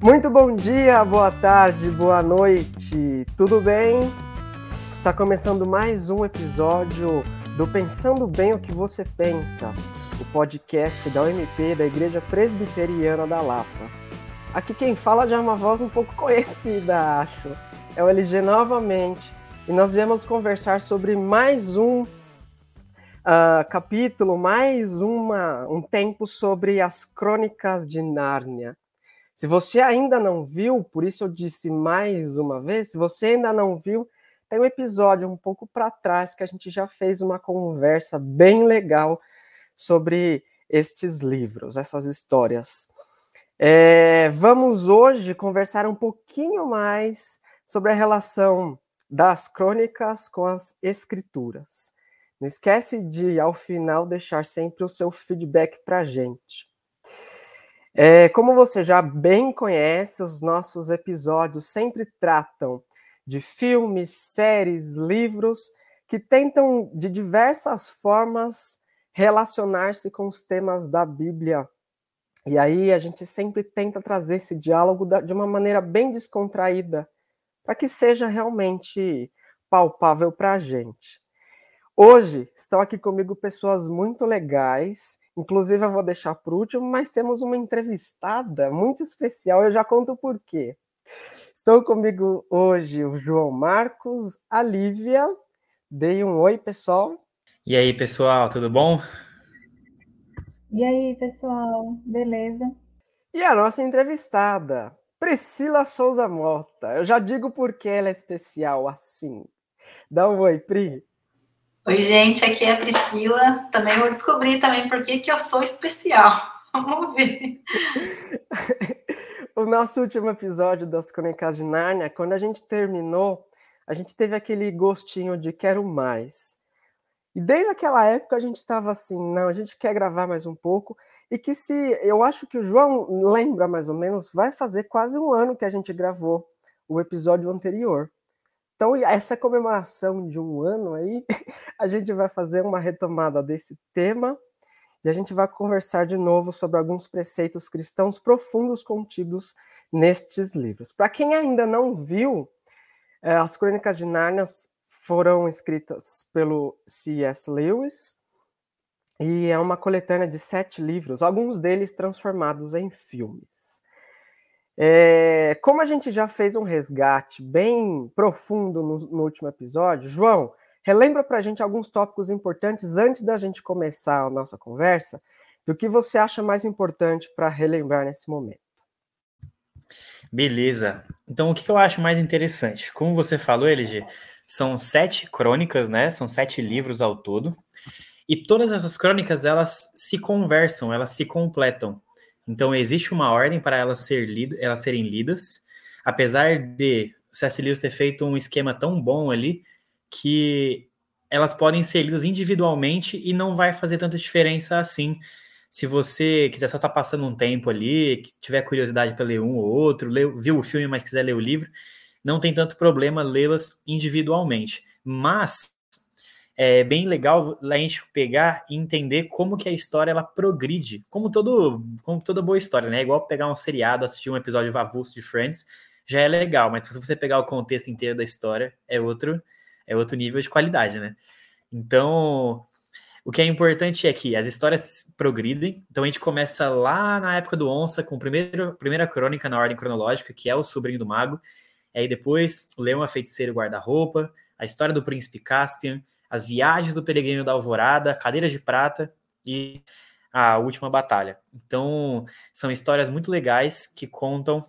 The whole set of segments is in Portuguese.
Muito bom dia, boa tarde, boa noite, tudo bem? Está começando mais um episódio do Pensando Bem o que Você Pensa, o podcast da OMP da Igreja Presbiteriana da Lapa. Aqui quem fala já é uma voz um pouco conhecida, acho. É o LG novamente. E nós viemos conversar sobre mais um uh, capítulo, mais uma, um tempo sobre as crônicas de Nárnia. Se você ainda não viu, por isso eu disse mais uma vez, se você ainda não viu, tem um episódio um pouco para trás que a gente já fez uma conversa bem legal sobre estes livros, essas histórias. É, vamos hoje conversar um pouquinho mais sobre a relação das crônicas com as escrituras. Não esquece de, ao final, deixar sempre o seu feedback para a gente. É, como você já bem conhece, os nossos episódios sempre tratam de filmes, séries, livros que tentam de diversas formas relacionar-se com os temas da Bíblia. E aí a gente sempre tenta trazer esse diálogo de uma maneira bem descontraída, para que seja realmente palpável para a gente. Hoje estão aqui comigo pessoas muito legais Inclusive, eu vou deixar por último, mas temos uma entrevistada muito especial. Eu já conto por quê. Estou comigo hoje o João Marcos, a Lívia. Dei um oi, pessoal. E aí, pessoal, tudo bom? E aí, pessoal, beleza? E a nossa entrevistada, Priscila Souza Mota. Eu já digo por que ela é especial assim. Dá um oi, Pri. Oi, gente, aqui é a Priscila. Também vou descobrir também por que, que eu sou especial. Vamos ver. o nosso último episódio das Crônicas de Nárnia, quando a gente terminou, a gente teve aquele gostinho de quero mais. E desde aquela época a gente estava assim, não, a gente quer gravar mais um pouco. E que se, eu acho que o João lembra mais ou menos, vai fazer quase um ano que a gente gravou o episódio anterior. Então, essa comemoração de um ano aí, a gente vai fazer uma retomada desse tema e a gente vai conversar de novo sobre alguns preceitos cristãos profundos contidos nestes livros. Para quem ainda não viu, é, as Crônicas de Nárnia foram escritas pelo C.S. Lewis e é uma coletânea de sete livros, alguns deles transformados em filmes. É, como a gente já fez um resgate bem profundo no, no último episódio, João, relembra para a gente alguns tópicos importantes antes da gente começar a nossa conversa, do que você acha mais importante para relembrar nesse momento. Beleza. Então, o que eu acho mais interessante? Como você falou, LG, são sete crônicas, né? São sete livros ao todo. E todas essas crônicas, elas se conversam, elas se completam. Então existe uma ordem para elas, ser lid elas serem lidas, apesar de C.S. Lewis ter feito um esquema tão bom ali que elas podem ser lidas individualmente e não vai fazer tanta diferença assim. Se você quiser só estar tá passando um tempo ali, tiver curiosidade para ler um ou outro, leu, viu o filme, mas quiser ler o livro, não tem tanto problema lê-las individualmente. Mas é bem legal a gente pegar e entender como que a história ela progride, como todo, como toda boa história, né? É igual pegar um seriado, assistir um episódio avulso de Friends, já é legal, mas se você pegar o contexto inteiro da história, é outro, é outro nível de qualidade, né? Então, o que é importante é que as histórias progridem. Então a gente começa lá na época do Onça, com a primeira, primeira crônica na ordem cronológica, que é o sobrinho do mago. Aí depois o Leão, a feiticeira guarda-roupa, a história do príncipe Caspian, as Viagens do Peregrino da Alvorada, Cadeiras de Prata e A Última Batalha. Então, são histórias muito legais que contam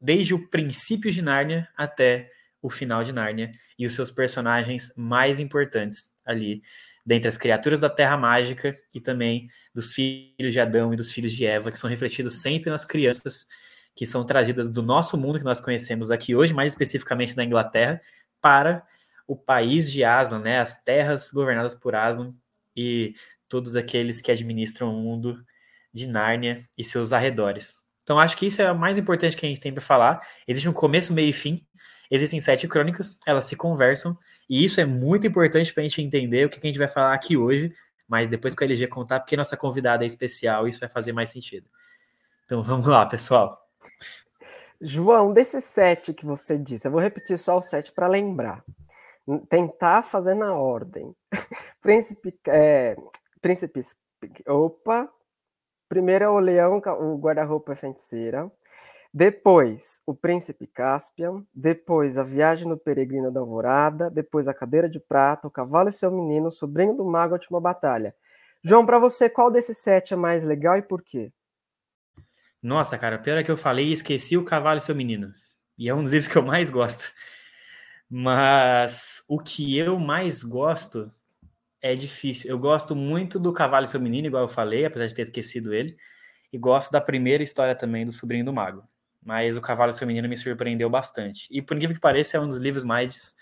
desde o princípio de Nárnia até o final de Nárnia e os seus personagens mais importantes ali, dentre as criaturas da Terra Mágica e também dos filhos de Adão e dos filhos de Eva, que são refletidos sempre nas crianças que são trazidas do nosso mundo que nós conhecemos aqui hoje, mais especificamente da Inglaterra, para o país de Aslan, né, as terras governadas por Aslan e todos aqueles que administram o mundo de Nárnia e seus arredores. Então acho que isso é o mais importante que a gente tem para falar. Existe um começo, meio e fim. Existem sete crônicas, elas se conversam, e isso é muito importante para a gente entender o que a gente vai falar aqui hoje, mas depois que o LG contar, porque nossa convidada é especial, isso vai fazer mais sentido. Então vamos lá, pessoal. João, desses sete que você disse, eu vou repetir só os sete para lembrar. Tentar fazer na ordem. Príncipe, é, príncipe, opa. Primeiro é o leão, o guarda-roupa é feiticeira. Depois, o príncipe Caspian. Depois, a viagem no peregrino da alvorada. Depois, a cadeira de prata, o cavalo e seu menino, sobrinho do mago, a última batalha. João, para você, qual desses sete é mais legal e por quê? Nossa, cara, pior é que eu falei e esqueci o Cavalo e seu Menino. E é um dos livros que eu mais gosto. Mas o que eu mais gosto é difícil. Eu gosto muito do Cavalo e seu Menino, igual eu falei, apesar de ter esquecido ele. E gosto da primeira história também do Sobrinho do Mago. Mas o Cavalo e seu Menino me surpreendeu bastante. E por incrível que pareça, é um dos livros mais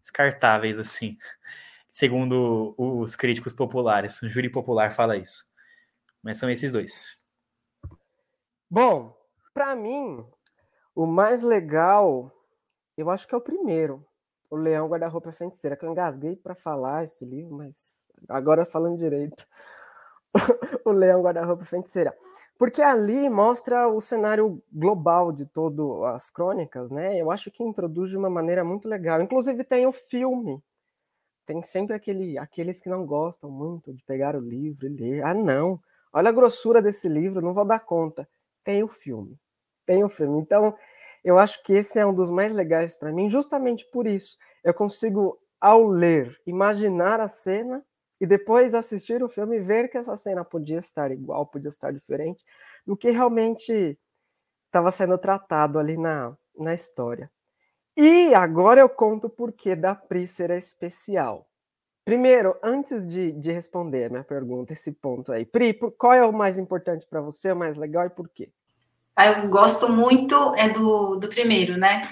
descartáveis, assim. Segundo os críticos populares. O júri popular fala isso. Mas são esses dois. Bom, para mim, o mais legal, eu acho que é o primeiro, O Leão Guarda-Roupa Feiticeira, que eu engasguei para falar esse livro, mas agora falando direito. o Leão Guarda-Roupa Feiticeira. Porque ali mostra o cenário global de todas as crônicas, né? Eu acho que introduz de uma maneira muito legal. Inclusive tem o filme. Tem sempre aquele, aqueles que não gostam muito de pegar o livro e ler. Ah, não. Olha a grossura desse livro, não vou dar conta tem o filme. Tem o filme. Então, eu acho que esse é um dos mais legais para mim, justamente por isso. Eu consigo, ao ler, imaginar a cena e depois assistir o filme e ver que essa cena podia estar igual, podia estar diferente do que realmente estava sendo tratado ali na, na história. E agora eu conto o porquê da Prícera especial. Primeiro, antes de, de responder a minha pergunta, esse ponto aí, Pri, qual é o mais importante para você, o mais legal e por quê? Ah, eu gosto muito é do, do primeiro, né?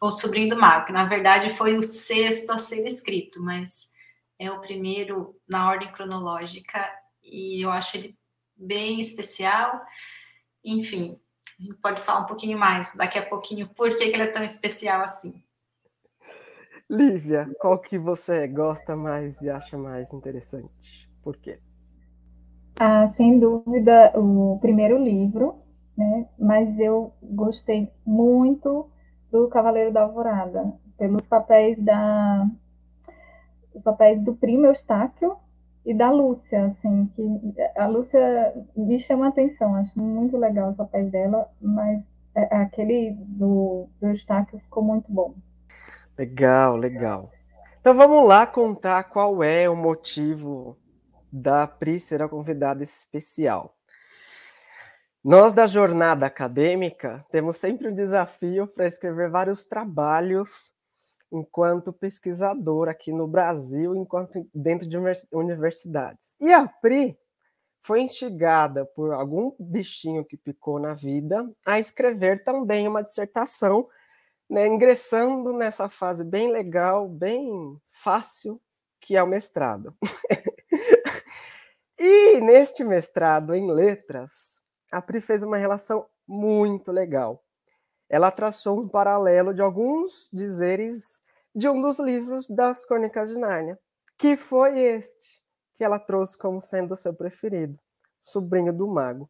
O Sobrinho do Mago, que na verdade foi o sexto a ser escrito, mas é o primeiro na ordem cronológica e eu acho ele bem especial. Enfim, a gente pode falar um pouquinho mais daqui a pouquinho por que, que ele é tão especial assim. Lívia, qual que você gosta mais e acha mais interessante? Por quê? Ah, sem dúvida, o primeiro livro, né? Mas eu gostei muito do Cavaleiro da Alvorada, pelos papéis da os papéis do primo Eustáquio e da Lúcia, assim, que a Lúcia me chama a atenção, acho muito legal os papéis dela, mas é, aquele do, do Eustáquio ficou muito bom. Legal, legal. Então vamos lá contar qual é o motivo da Pri ser a convidada especial. Nós da jornada acadêmica temos sempre um desafio para escrever vários trabalhos enquanto pesquisador aqui no Brasil, enquanto dentro de universidades. E a Pri foi instigada por algum bichinho que picou na vida a escrever também uma dissertação né, ingressando nessa fase bem legal, bem fácil, que é o mestrado. e neste mestrado em letras, a Pri fez uma relação muito legal. Ela traçou um paralelo de alguns dizeres de um dos livros das Crônicas de Nárnia, que foi este que ela trouxe como sendo seu preferido, Sobrinho do Mago.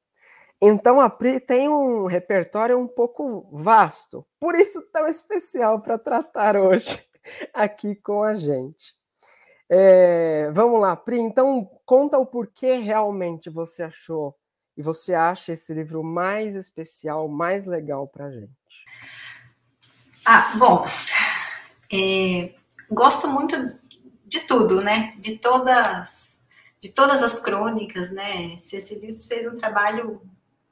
Então a Pri tem um repertório um pouco vasto, por isso tão especial para tratar hoje aqui com a gente. É, vamos lá, Pri, então conta o porquê realmente você achou e você acha esse livro mais especial, mais legal para gente. Ah, bom, é, gosto muito de tudo, né? De todas, de todas as crônicas, né? C.S. Fez um trabalho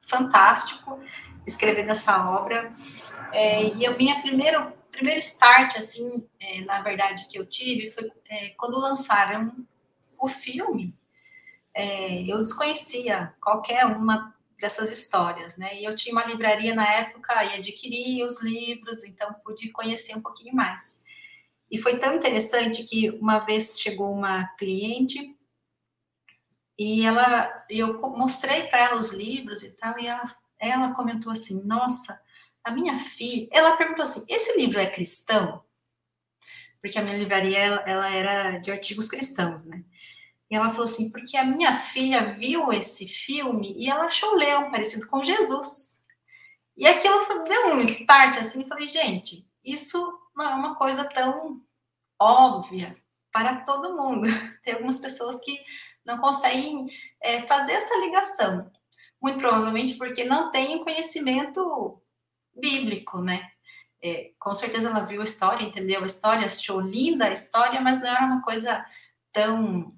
fantástico escrever essa obra. É, e a minha primeiro primeiro start, assim, é, na verdade, que eu tive foi é, quando lançaram o filme. É, eu desconhecia qualquer uma dessas histórias, né? E eu tinha uma livraria na época e adquiri os livros, então pude conhecer um pouquinho mais. E foi tão interessante que uma vez chegou uma cliente e ela, eu mostrei para ela os livros e tal, e ela, ela comentou assim: Nossa, a minha filha. Ela perguntou assim: Esse livro é cristão? Porque a minha livraria ela, ela era de artigos cristãos, né? E ela falou assim: Porque a minha filha viu esse filme e ela achou leão parecido com Jesus. E aquilo deu um start assim, falei, gente, isso não é uma coisa tão óbvia para todo mundo. Tem algumas pessoas que não conseguem é, fazer essa ligação. Muito provavelmente porque não têm conhecimento bíblico, né? É, com certeza ela viu a história, entendeu a história, achou linda a história, mas não era uma coisa tão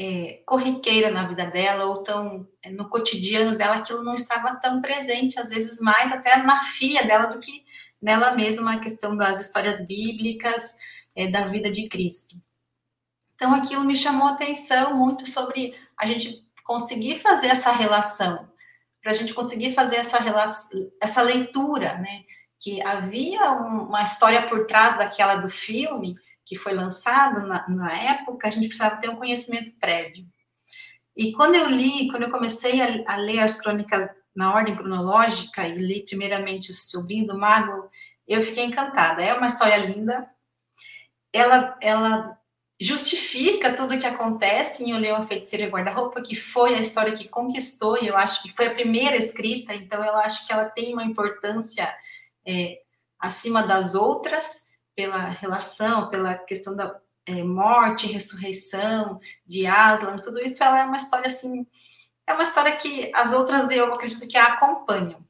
é, corriqueira na vida dela ou tão é, no cotidiano dela, aquilo não estava tão presente, às vezes mais até na filha dela do que nela mesma, a questão das histórias bíblicas, é, da vida de Cristo. Então aquilo me chamou a atenção muito sobre a gente conseguir fazer essa relação, para a gente conseguir fazer essa, relação, essa leitura, né? Que havia um, uma história por trás daquela do filme, que foi lançado na, na, época, a gente precisava ter um conhecimento prévio. E quando eu li, quando eu comecei a, a ler as crônicas na ordem cronológica e li primeiramente o Sobrinho do Mago, eu fiquei encantada. É uma história linda. Ela, ela justifica tudo o que acontece em O Leão, a Feiticeira e Guarda-Roupa, que foi a história que conquistou, e eu acho que foi a primeira escrita, então eu acho que ela tem uma importância é, acima das outras, pela relação, pela questão da é, morte, ressurreição, de Aslan, tudo isso, ela é uma história assim, é uma história que as outras eu acredito que a acompanham.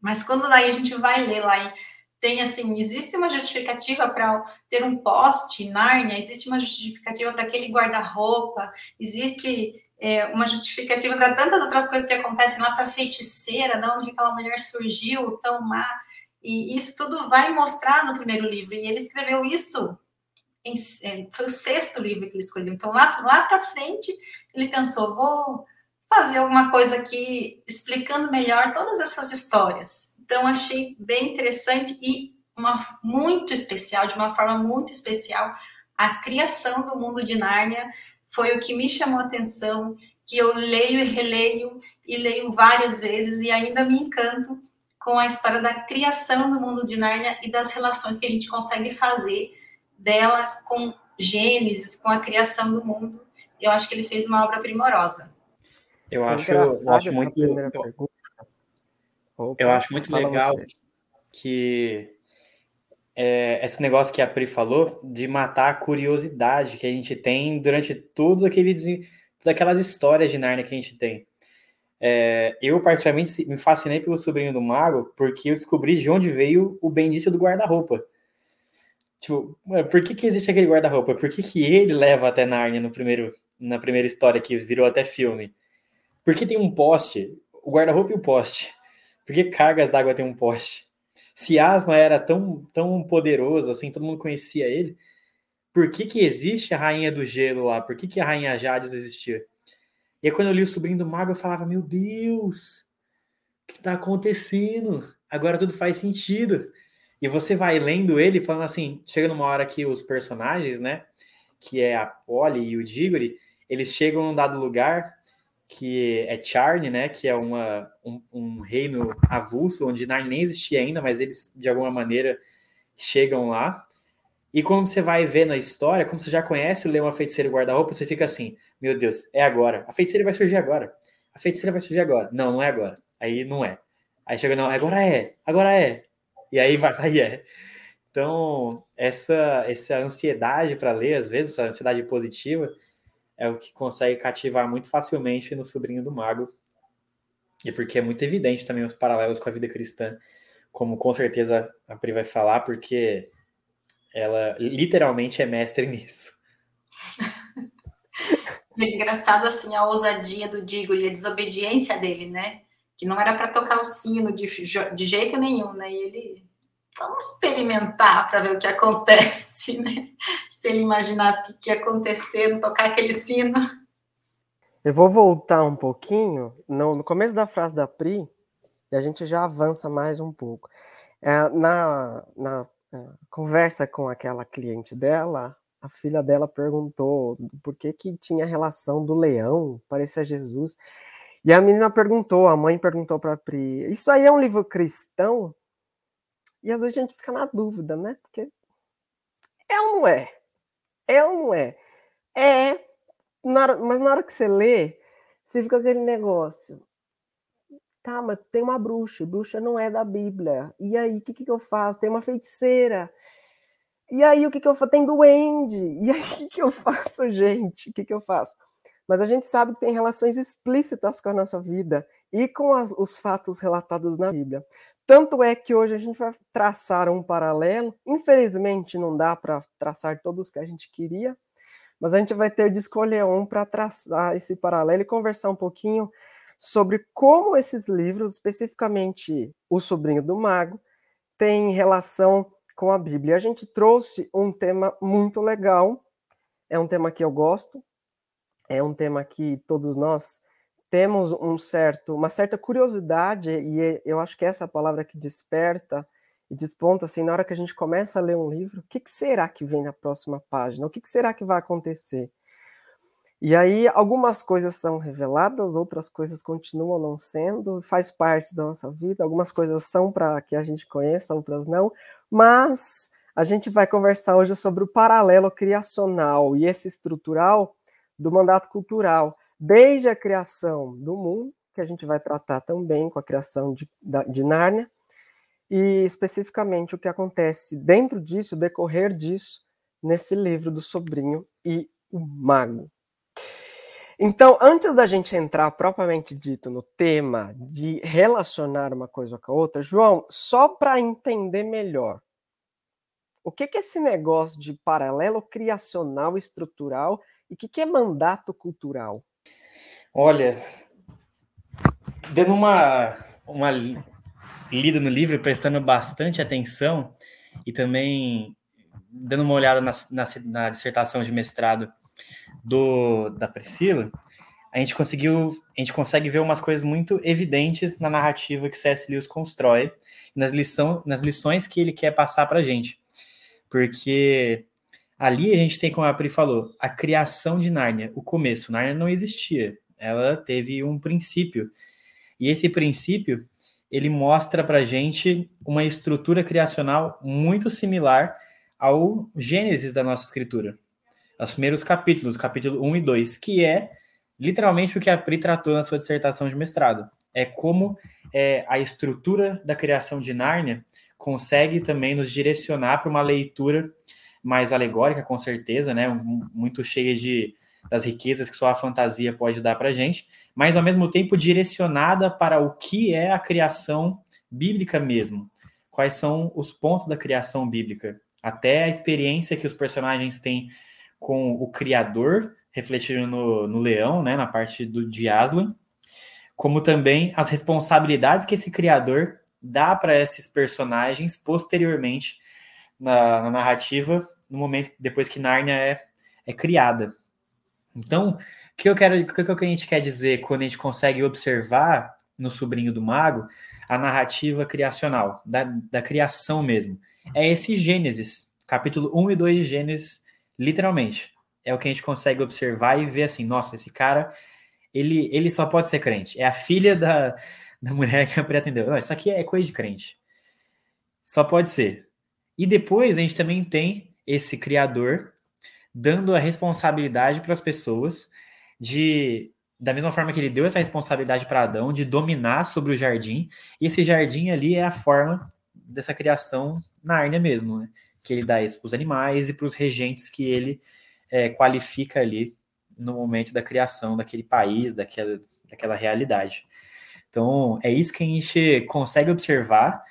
Mas quando daí a gente vai ler lá e tem assim, existe uma justificativa para ter um poste Nárnia, existe uma justificativa para aquele guarda-roupa, existe é, uma justificativa para tantas outras coisas que acontecem lá para feiticeira, de onde aquela mulher surgiu, tão má. E isso tudo vai mostrar no primeiro livro. E ele escreveu isso, em, é, foi o sexto livro que ele escolheu. Então, lá, lá para frente, ele pensou: vou fazer alguma coisa aqui explicando melhor todas essas histórias. Então, achei bem interessante e uma, muito especial, de uma forma muito especial, a criação do mundo de Nárnia foi o que me chamou a atenção, que eu leio e releio e leio várias vezes e ainda me encanto com a história da criação do mundo de Nárnia e das relações que a gente consegue fazer dela com Gênesis, com a criação do mundo. Eu acho que ele fez uma obra primorosa. Eu acho, eu acho muito. Eu, eu acho muito legal você. que é, esse negócio que a Pri falou de matar a curiosidade que a gente tem durante tudo aquele todas aquelas histórias de Nárnia que a gente tem. É, eu, particularmente, me fascinei pelo sobrinho do mago porque eu descobri de onde veio o bendito do guarda-roupa. Tipo, por que, que existe aquele guarda-roupa? Por que, que ele leva até Nárnia no primeiro, na primeira história que virou até filme? Por que tem um poste? O guarda-roupa e o poste. Por que cargas d'água tem um poste? Se Asna era tão, tão poderoso, assim, todo mundo conhecia ele, por que, que existe a Rainha do Gelo lá? Por que, que a Rainha Jades existia? E aí, quando eu li o Sobrinho do Mago, eu falava: Meu Deus, o que está acontecendo? Agora tudo faz sentido. E você vai lendo ele falando assim: chega numa hora que os personagens, né, que é a Polly e o Diggory, eles chegam num dado lugar que é Charne, né, que é uma, um, um reino avulso, onde Narnia nem existia ainda, mas eles, de alguma maneira, chegam lá. E quando você vai ver na história, como você já conhece o Leão, Feiticeiro e Guarda-Roupa, você fica assim, meu Deus, é agora. A feiticeira vai surgir agora. A feiticeira vai surgir agora. Não, não é agora. Aí não é. Aí chega, não, agora é, agora é. E aí vai, aí é. Então, essa, essa ansiedade para ler, às vezes, essa ansiedade positiva, é o que consegue cativar muito facilmente no Sobrinho do Mago. E porque é muito evidente também os paralelos com a vida cristã, como com certeza a Pri vai falar, porque ela literalmente é mestre nisso. É engraçado assim a ousadia do Digo e a desobediência dele, né? Que não era para tocar o sino de, de jeito nenhum, né? E ele vamos experimentar para ver o que acontece, né? Se ele imaginasse o que ia acontecer no tocar aquele sino. Eu vou voltar um pouquinho no, no começo da frase da Pri e a gente já avança mais um pouco. É, na, na conversa com aquela cliente dela, a filha dela perguntou por que, que tinha relação do leão, parecia Jesus. E a menina perguntou, a mãe perguntou para Pri, isso aí é um livro cristão? E às vezes a gente fica na dúvida, né? Porque é ou não é? É ou não é? É, na hora, mas na hora que você lê, você fica aquele negócio. Tá, mas tem uma bruxa, bruxa não é da Bíblia. E aí, o que, que eu faço? Tem uma feiticeira. E aí, o que, que eu faço? Tem duende. E aí, o que, que eu faço, gente? O que, que eu faço? Mas a gente sabe que tem relações explícitas com a nossa vida e com as, os fatos relatados na Bíblia. Tanto é que hoje a gente vai traçar um paralelo. Infelizmente, não dá para traçar todos que a gente queria, mas a gente vai ter de escolher um para traçar esse paralelo e conversar um pouquinho sobre como esses livros, especificamente O Sobrinho do Mago, têm relação com a Bíblia. A gente trouxe um tema muito legal, é um tema que eu gosto, é um tema que todos nós temos um certo, uma certa curiosidade, e é, eu acho que essa é a palavra que desperta e desponta, assim, na hora que a gente começa a ler um livro, o que, que será que vem na próxima página? O que, que será que vai acontecer? E aí, algumas coisas são reveladas, outras coisas continuam não sendo, faz parte da nossa vida, algumas coisas são para que a gente conheça, outras não, mas a gente vai conversar hoje sobre o paralelo criacional e esse estrutural do mandato cultural, desde a criação do mundo, que a gente vai tratar também com a criação de, de Nárnia, e especificamente o que acontece dentro disso, decorrer disso, nesse livro do sobrinho e o mago. Então, antes da gente entrar propriamente dito no tema de relacionar uma coisa com a outra, João, só para entender melhor, o que, que é esse negócio de paralelo criacional estrutural e o que, que é mandato cultural? Olha, dando uma, uma lida no livro, prestando bastante atenção e também dando uma olhada na, na, na dissertação de mestrado do, da Priscila, a gente conseguiu, a gente consegue ver umas coisas muito evidentes na narrativa que C.S. Lewis constrói, nas, lição, nas lições que ele quer passar para a gente. Porque ali a gente tem, como a Pri falou, a criação de Nárnia, o começo. Nárnia não existia, ela teve um princípio. E esse princípio ele mostra para gente uma estrutura criacional muito similar ao Gênesis da nossa escritura. Os primeiros capítulos, capítulo 1 e 2, que é literalmente o que a Pri tratou na sua dissertação de mestrado. É como é, a estrutura da criação de Nárnia consegue também nos direcionar para uma leitura mais alegórica, com certeza, né? Muito cheia de das riquezas que só a fantasia pode dar para gente, mas ao mesmo tempo direcionada para o que é a criação bíblica mesmo. Quais são os pontos da criação bíblica? Até a experiência que os personagens têm com o Criador, refletindo no, no leão, né, na parte do, de Aslan, como também as responsabilidades que esse Criador dá para esses personagens posteriormente na, na, narrativa, no momento depois que Nárnia é, é criada. Então, o que eu quero, o que a gente quer dizer quando a gente consegue observar no sobrinho do mago a narrativa criacional, da, da criação mesmo? É esse Gênesis, capítulo 1 e 2 de Gênesis, literalmente. É o que a gente consegue observar e ver assim, nossa, esse cara, ele, ele só pode ser crente. É a filha da, da mulher que pretendeu. Não, isso aqui é coisa de crente. Só pode ser. E depois a gente também tem esse criador dando a responsabilidade para as pessoas de da mesma forma que ele deu essa responsabilidade para Adão de dominar sobre o jardim, e esse jardim ali é a forma dessa criação Nárnia mesmo, né? Que ele dá isso para os animais e para os regentes que ele é, qualifica ali no momento da criação daquele país, daquela, daquela realidade. Então, é isso que a gente consegue observar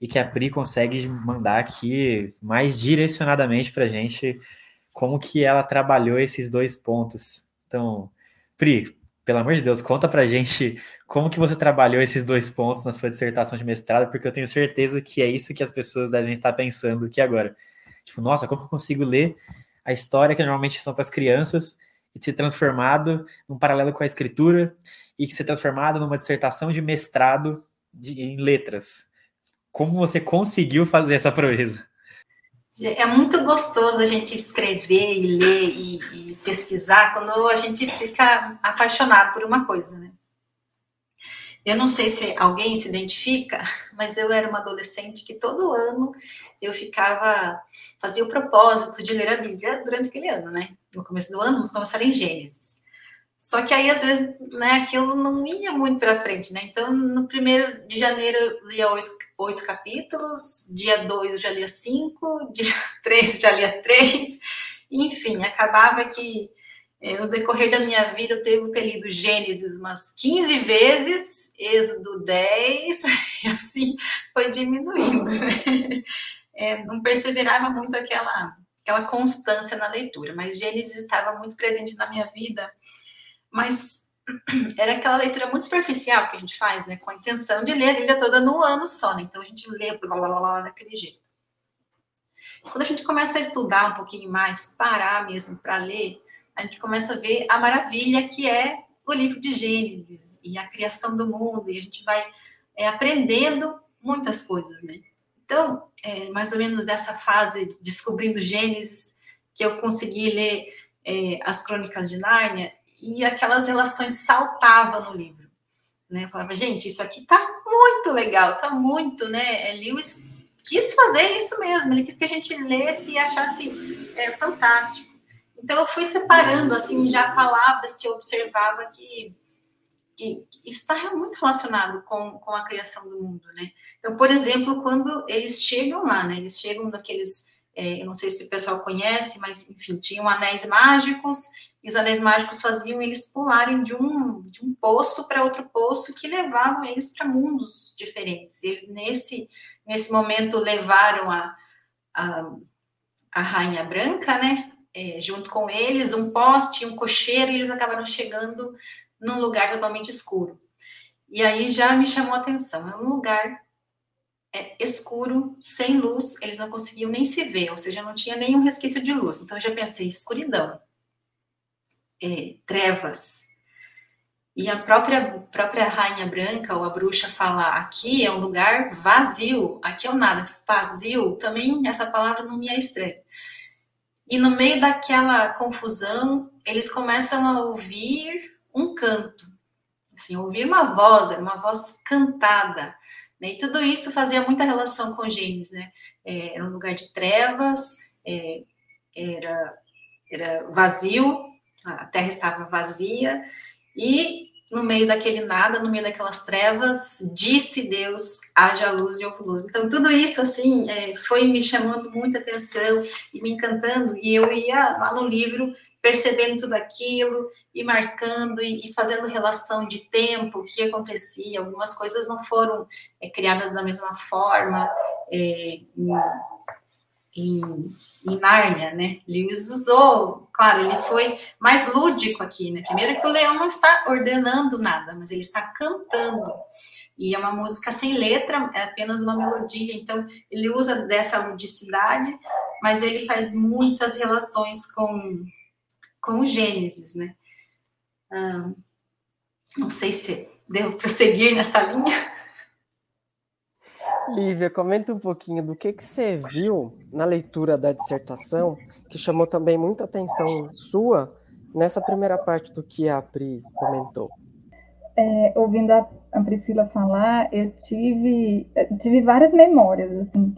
e que a Pri consegue mandar aqui mais direcionadamente para a gente como que ela trabalhou esses dois pontos. Então, Pri, pelo amor de Deus, conta pra gente como que você trabalhou esses dois pontos na sua dissertação de mestrado, porque eu tenho certeza que é isso que as pessoas devem estar pensando aqui agora. Tipo, nossa, como eu consigo ler a história que normalmente são para as crianças e ser transformado num paralelo com a escritura e ser transformado numa dissertação de mestrado de, em letras. Como você conseguiu fazer essa proeza? É muito gostoso a gente escrever e ler e, e, pesquisar quando a gente fica apaixonado por uma coisa, né? Eu não sei se alguém se identifica, mas eu era uma adolescente que todo ano eu ficava, fazia o propósito de ler a Bíblia durante aquele ano, né? No começo do ano, vamos começar em Gênesis. Só que aí, às vezes, né, aquilo não ia muito para frente, né? Então, no primeiro de janeiro, eu lia oito, oito capítulos, dia dois eu já lia cinco, dia três já lia três, enfim, acabava que eh, no decorrer da minha vida eu devo ter lido Gênesis umas 15 vezes, Êxodo 10, e assim foi diminuindo, né? É, não perseverava muito aquela, aquela constância na leitura, mas Gênesis estava muito presente na minha vida mas era aquela leitura muito superficial que a gente faz, né? Com a intenção de ler a Bíblia toda no ano só, né? Então a gente lê blá, blá, blá, blá, daquele jeito. Quando a gente começa a estudar um pouquinho mais, parar mesmo para ler, a gente começa a ver a maravilha que é o livro de Gênesis e a criação do mundo, e a gente vai é, aprendendo muitas coisas, né? Então, é, mais ou menos dessa fase, descobrindo Gênesis, que eu consegui ler é, as Crônicas de Nárnia, e aquelas relações saltavam no livro. Né? Eu falava, gente, isso aqui tá muito legal, tá muito, né? É, Lewis quis fazer isso mesmo, ele quis que a gente lesse e achasse é, fantástico. Então eu fui separando assim já palavras que eu observava que, que está muito relacionado com, com a criação do mundo, né? Então, por exemplo, quando eles chegam lá, né? Eles chegam daqueles, é, eu não sei se o pessoal conhece, mas enfim, tinham anéis mágicos e os anéis mágicos faziam eles pularem de um, de um poço para outro poço que levavam eles para mundos diferentes. Eles, nesse, nesse momento, levaram a, a, a Rainha Branca, né? É, junto com eles, um poste, um cocheiro, e eles acabaram chegando num lugar totalmente escuro. E aí já me chamou a atenção. É um lugar é, escuro, sem luz, eles não conseguiam nem se ver, ou seja, não tinha nenhum resquício de luz. Então eu já pensei, escuridão é, trevas. E a própria, própria rainha branca, ou a bruxa, fala: aqui é um lugar vazio, aqui é o um nada. Vazio, também essa palavra não me é estranha. E no meio daquela confusão, eles começam a ouvir um canto, assim, ouvir uma voz, uma voz cantada. Né? E tudo isso fazia muita relação com Gênesis, né? É, era um lugar de trevas, é, era, era vazio, a terra estava vazia e no meio daquele nada, no meio daquelas trevas, disse Deus, haja luz e houve luz. Então, tudo isso, assim, é, foi me chamando muita atenção e me encantando, e eu ia lá no livro percebendo tudo aquilo, e marcando, e, fazendo relação de tempo, o que acontecia, algumas coisas não foram é, criadas da mesma forma, é, em, em Nárnia, né? Lewis usou, claro, ele foi mais lúdico aqui, né? Primeiro que o leão não está ordenando nada, mas ele está cantando. E é uma música sem letra, é apenas uma melodia. Então, ele usa dessa ludicidade, mas ele faz muitas relações com, com o Gênesis, né? Ah, não sei se devo prosseguir nesta linha. Lívia, comenta um pouquinho do que, que você viu na leitura da dissertação que chamou também muita atenção sua nessa primeira parte do que a Pri comentou. É, ouvindo a, a, Priscila falar, eu tive, tive várias memórias, assim.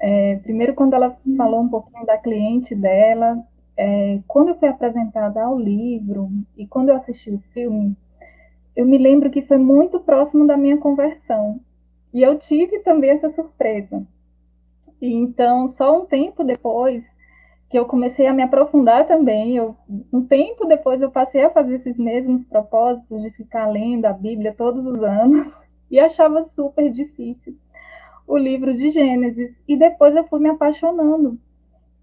É, primeiro, quando ela falou um pouquinho da cliente dela, é, quando eu fui apresentada ao livro e quando eu assisti o filme, eu me lembro que foi muito próximo da minha conversão. E eu tive também essa surpresa. E então, só um tempo depois que eu comecei a me aprofundar também, eu, um tempo depois eu passei a fazer esses mesmos propósitos de ficar lendo a Bíblia todos os anos e achava super difícil o livro de Gênesis. E depois eu fui me apaixonando.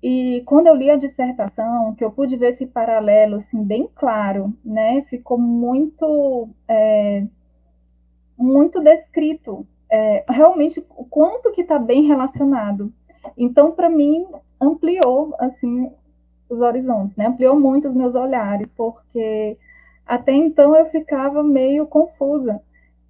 E quando eu li a dissertação, que eu pude ver esse paralelo assim bem claro, né, ficou muito é, muito descrito é, realmente o quanto que está bem relacionado. Então, para mim, ampliou assim os horizontes, né? Ampliou muito os meus olhares, porque até então eu ficava meio confusa.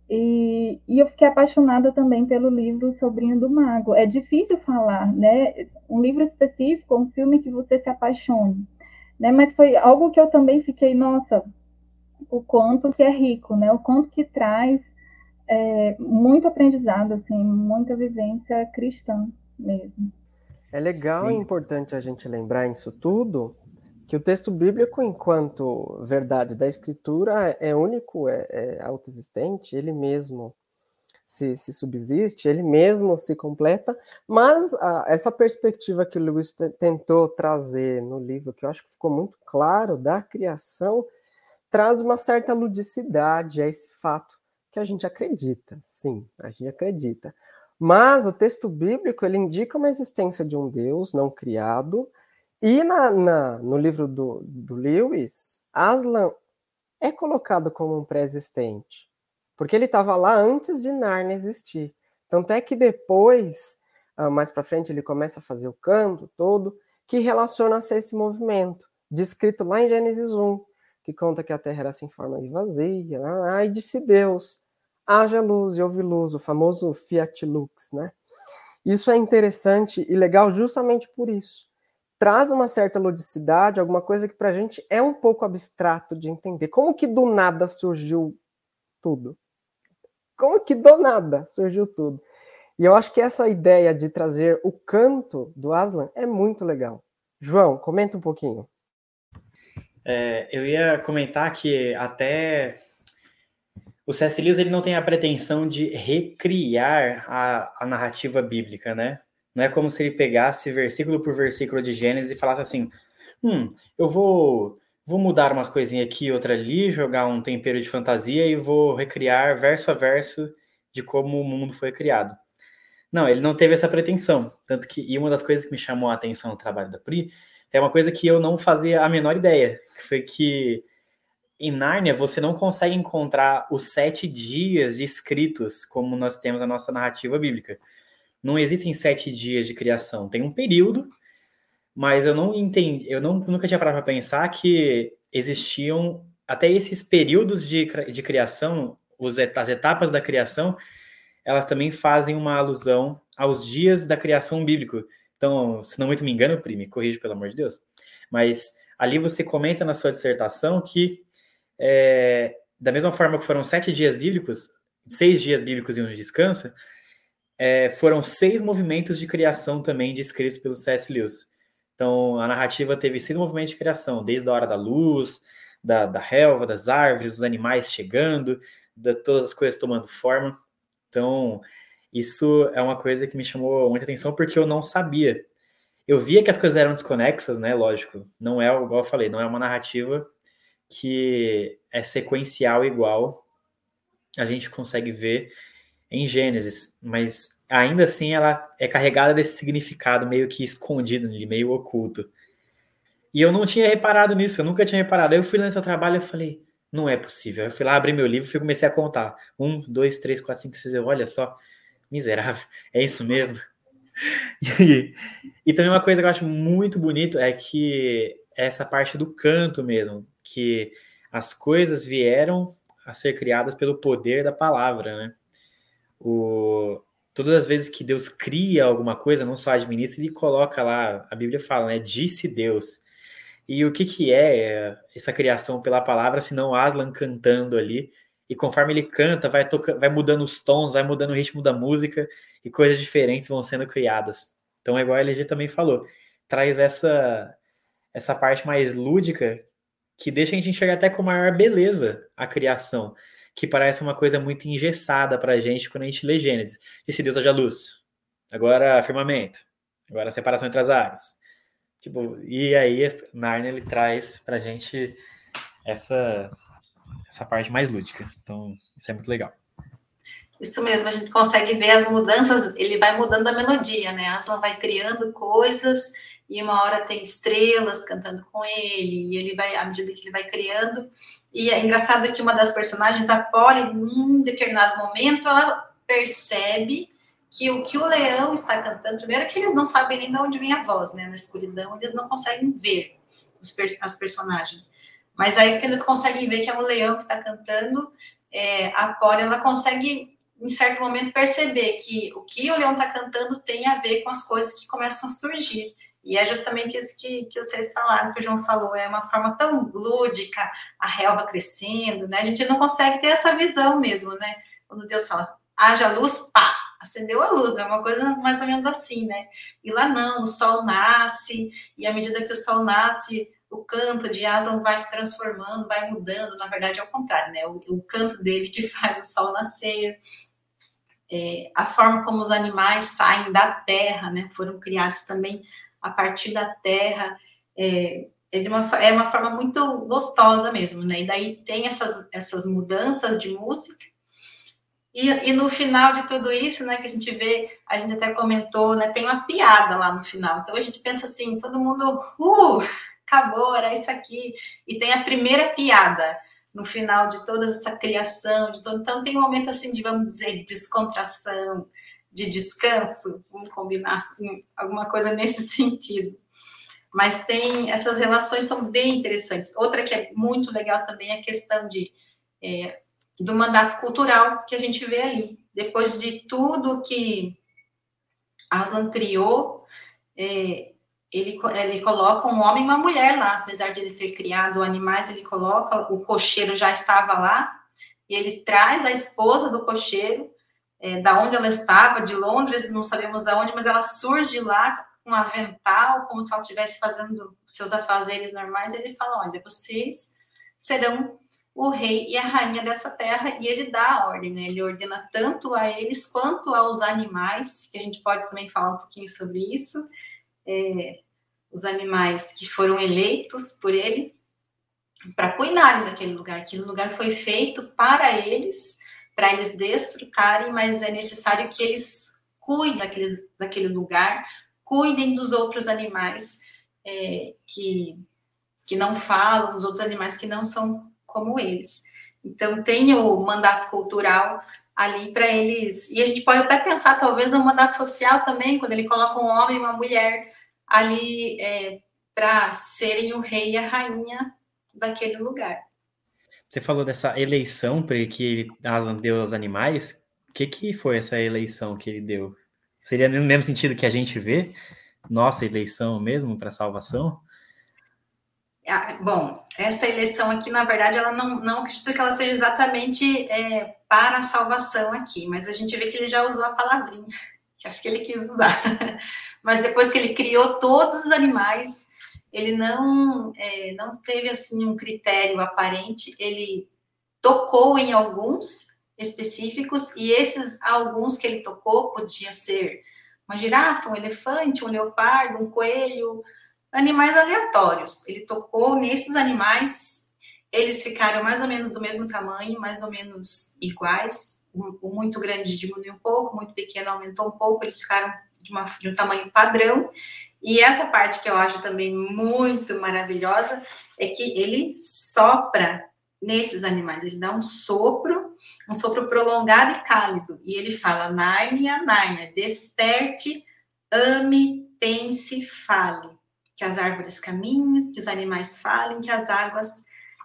E, e, eu fiquei apaixonada também pelo livro Sobrinho do Mago. É difícil falar, né? Um livro específico, um filme que você se apaixone, né? Mas foi algo que eu também fiquei, nossa, o quanto que é rico, né? O quanto que traz é, muito aprendizado, assim, muita vivência cristã mesmo. É legal e importante a gente lembrar isso tudo, que o texto bíblico, enquanto verdade da Escritura, é único, é, é autoexistente, ele mesmo se, se, subsiste, ele mesmo se completa, mas a, essa perspectiva que o Lewis tentou trazer no livro, que eu acho que ficou muito claro, da criação, traz uma certa ludicidade a esse fato que a gente acredita, sim, a gente acredita. Mas o texto bíblico ele indica uma existência de um Deus não criado, e na, na no livro do, do Lewis, Aslan é colocado como um pré-existente, porque ele estava lá antes de Narnia existir. Tanto é que depois, ah, mais para frente, ele começa a fazer o canto todo, que relaciona-se a esse movimento, descrito lá em Gênesis 1, que conta que a terra era sem forma de vazia, e disse Deus, haja luz e houve luz, o famoso Fiat Lux, né? Isso é interessante e legal justamente por isso. Traz uma certa ludicidade, alguma coisa que para a gente é um pouco abstrato de entender. Como que do nada surgiu tudo? Como que do nada surgiu tudo? E eu acho que essa ideia de trazer o canto do Aslan é muito legal. João, comenta um pouquinho. É, eu ia comentar que até o C.S. Lewis ele não tem a pretensão de recriar a, a, narrativa bíblica, né? Não é como se ele pegasse versículo por versículo de Gênesis e falasse assim: hum, eu vou, vou mudar uma coisinha aqui, outra ali, jogar um tempero de fantasia e vou recriar verso a verso de como o mundo foi criado. Não, ele não teve essa pretensão. Tanto que, e uma das coisas que me chamou a atenção no trabalho da Pri é uma coisa que eu não fazia a menor ideia, que foi que em Nárnia você não consegue encontrar os sete dias escritos como nós temos a nossa narrativa bíblica. Não existem sete dias de criação. Tem um período, mas eu não entendi, eu não, nunca tinha parado para pensar que existiam até esses períodos de, de criação, os, as etapas da criação, elas também fazem uma alusão aos dias da criação bíblico. Então, se não muito me engano, Prime, corrija pelo amor de Deus. Mas ali você comenta na sua dissertação que é, da mesma forma que foram sete dias bíblicos, seis dias bíblicos e um de descanso, é, foram seis movimentos de criação também descritos pelo C.S. Lewis. Então, a narrativa teve seis movimentos de criação, desde a hora da luz, da, da relva, das árvores, dos animais chegando, de todas as coisas tomando forma. Então, isso é uma coisa que me chamou muita atenção porque eu não sabia. Eu via que as coisas eram desconexas, né? Lógico, não é, igual eu falei, não é uma narrativa que é sequencial igual a gente consegue ver em Gênesis, mas ainda assim ela é carregada desse significado meio que escondido meio oculto. E eu não tinha reparado nisso, eu nunca tinha reparado. Aí eu fui lá no seu trabalho e falei, não é possível. Eu fui lá, abri meu livro e comecei a contar. Um, dois, três, quatro, cinco, seis, olha só, miserável, é isso mesmo. E, e também uma coisa que eu acho muito bonito é que essa parte do canto mesmo, que as coisas vieram a ser criadas pelo poder da palavra, né? O, todas as vezes que Deus cria alguma coisa, não só administra, ele coloca lá, a Bíblia fala, né? Disse Deus. E o que, que é essa criação pela palavra, se não Aslan cantando ali? E conforme ele canta, vai, toca, vai mudando os tons, vai mudando o ritmo da música e coisas diferentes vão sendo criadas. Então, é igual a LG também falou, traz essa, essa parte mais lúdica que deixa a gente enxergar até com maior beleza a criação, que parece uma coisa muito engessada para a gente quando a gente lê Gênesis. Disse Deus haja luz, agora firmamento, agora separação entre as águas. Tipo, e aí Narnia ele traz para a gente essa essa parte mais lúdica. Então, isso é muito legal. Isso mesmo, a gente consegue ver as mudanças, ele vai mudando a melodia, né? Aslan vai criando coisas e uma hora tem estrelas cantando com ele, e ele vai, à medida que ele vai criando. E é engraçado que uma das personagens, a Polly, num determinado momento, ela percebe que o que o leão está cantando, primeiro é que eles não sabem nem de onde vem a voz, né? Na escuridão, eles não conseguem ver os, as personagens. Mas aí que eles conseguem ver que é o leão que está cantando, é, a Polly, ela consegue, em certo momento, perceber que o que o leão está cantando tem a ver com as coisas que começam a surgir. E é justamente isso que, que vocês falaram, que o João falou, é uma forma tão lúdica, a relva crescendo, né? A gente não consegue ter essa visão mesmo, né? Quando Deus fala, haja luz, pá, acendeu a luz, né? Uma coisa mais ou menos assim, né? E lá não, o sol nasce, e à medida que o sol nasce, o canto de Aslan vai se transformando, vai mudando, na verdade é o contrário, né? O, o canto dele que faz o sol nascer, é, a forma como os animais saem da terra, né? Foram criados também a partir da terra, é, é, uma, é uma forma muito gostosa mesmo, né? E daí tem essas, essas mudanças de música, e, e, no final de tudo isso, né, que a gente vê, a gente até comentou, né, tem uma piada lá no final. Então a gente pensa assim, todo mundo, uh, acabou, era isso aqui. E tem a primeira piada no final de toda essa criação, de todo... então tem um momento assim de, vamos dizer, descontração, de descanso, vamos combinar assim, alguma coisa nesse sentido. Mas tem, essas relações são bem interessantes. Outra que é muito legal também é a questão de é, do mandato cultural que a gente vê ali. Depois de tudo que Aslan criou, é, ele, ele coloca um homem e uma mulher lá, apesar de ele ter criado animais, ele coloca, o cocheiro já estava lá, e ele traz a esposa do cocheiro, é, da onde ela estava, de Londres, não sabemos de onde, mas ela surge lá com um avental, como se ela estivesse fazendo seus afazeres normais, ele fala, olha, vocês serão o rei e a rainha dessa terra, e ele dá a ordem, né? Ele ordena tanto a eles quanto aos animais, que a gente pode também falar um pouquinho sobre isso, é, os animais que foram eleitos por ele para cuidarem daquele lugar. Aquele lugar foi feito para eles, para eles desfrutarem, mas é necessário que eles cuidem daquele lugar, cuidem dos outros animais é, que, que não falam, dos outros animais que não são como eles. Então, tem o mandato cultural ali para eles. E a gente pode até pensar, talvez, no mandato social também, quando ele coloca um homem e uma mulher ali é, para serem o rei e a rainha daquele lugar. Você falou dessa eleição que ele deu aos animais. O que, que foi essa eleição que ele deu? Seria no mesmo sentido que a gente vê? Nossa eleição mesmo para salvação? Ah, bom, essa eleição aqui, na verdade, ela não, não acredito que ela seja exatamente é, para a salvação aqui, mas a gente vê que ele já usou a palavrinha, que acho que ele quis usar. Mas depois que ele criou todos os animais, ele não, é, não teve assim um critério aparente, ele tocou em alguns específicos, e esses alguns que ele tocou podia ser uma girafa, um elefante, um leopardo, um coelho, animais aleatórios. Ele tocou nesses animais, eles ficaram mais ou menos do mesmo tamanho, mais ou menos iguais. O, muito grande diminuiu um pouco, muito pequeno aumentou um pouco, eles ficaram de, uma, de um tamanho padrão. E essa parte que eu acho também muito maravilhosa é que ele sopra nesses animais, ele dá um sopro, um sopro prolongado e cálido, e ele fala: Nárnia, Nárnia, desperte, ame, pense, fale que as árvores caminhem, que os animais falem, que as águas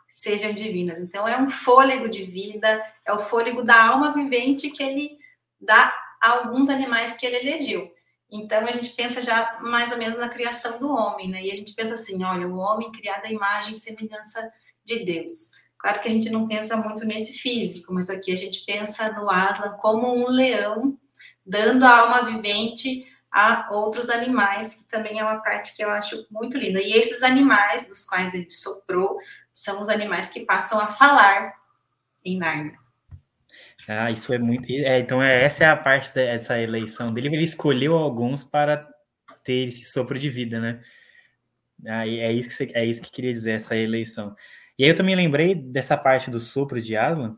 sejam divinas. Então, é um fôlego de vida, é o fôlego da alma vivente que ele dá a alguns animais que ele elegeu. Então, a gente pensa já mais ou menos na criação do homem, né? E a gente pensa assim: olha, o homem criado à imagem e semelhança de Deus. Claro que a gente não pensa muito nesse físico, mas aqui a gente pensa no Aslan como um leão dando a alma vivente a outros animais, que também é uma parte que eu acho muito linda. E esses animais dos quais ele soprou são os animais que passam a falar em Narnia. Ah, isso é muito. É, então, é, essa é a parte dessa eleição dele. Ele escolheu alguns para ter esse sopro de vida, né? Ah, é, isso que você, é isso que queria dizer, essa eleição. E aí eu também lembrei dessa parte do sopro de Aslan.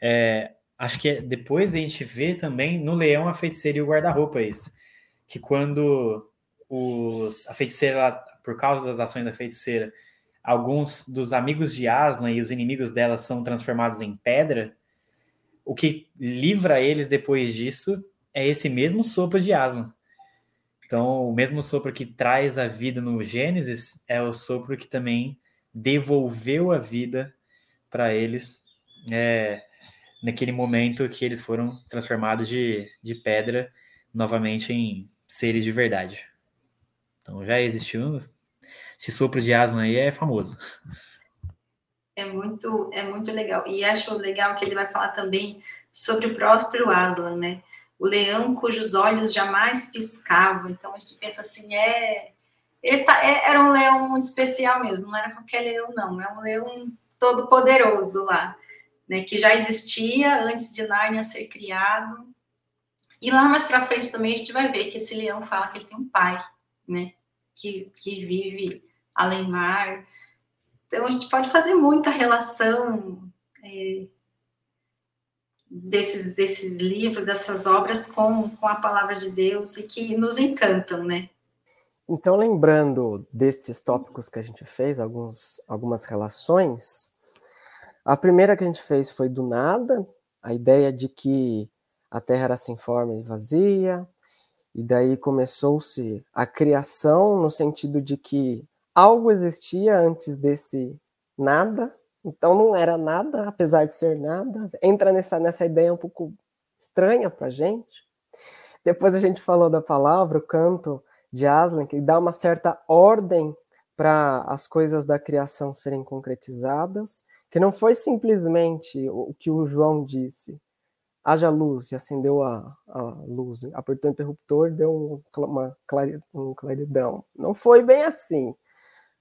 É, acho que é, depois a gente vê também no Leão, a Feiticeira e o Guarda-Roupa isso que quando os, a feiticeira, por causa das ações da feiticeira, alguns dos amigos de Aslan e os inimigos dela são transformados em pedra, o que livra eles depois disso é esse mesmo sopro de Aslan. Então, o mesmo sopro que traz a vida no Gênesis é o sopro que também devolveu a vida para eles é, naquele momento que eles foram transformados de, de pedra novamente em seres de verdade. Então já existiu. Esse sopro de asma aí é famoso. É muito, é muito legal. E acho legal que ele vai falar também sobre o próprio Aslan, né? O leão cujos olhos jamais piscavam. Então a gente pensa assim, é, ele tá, é, era um leão muito especial mesmo, não era qualquer leão, não, é um leão todo poderoso lá, né, que já existia antes de Nárnia ser criado. E lá mais para frente também a gente vai ver que esse leão fala que ele tem um pai, né, que, que vive além mar. Então a gente pode fazer muita relação é, desses, desses livros, dessas obras com, com a palavra de Deus e que nos encantam, né? Então, lembrando destes tópicos que a gente fez, alguns, algumas relações, a primeira que a gente fez foi do nada, a ideia de que a Terra era sem forma e vazia, e daí começou-se a criação no sentido de que algo existia antes desse nada, então não era nada, apesar de ser nada. Entra nessa, nessa ideia um pouco estranha para gente. Depois a gente falou da palavra, o canto de Aslan, que dá uma certa ordem para as coisas da criação serem concretizadas, que não foi simplesmente o que o João disse, haja luz e acendeu a, a luz, apertou o interruptor deu uma um claridão. Não foi bem assim.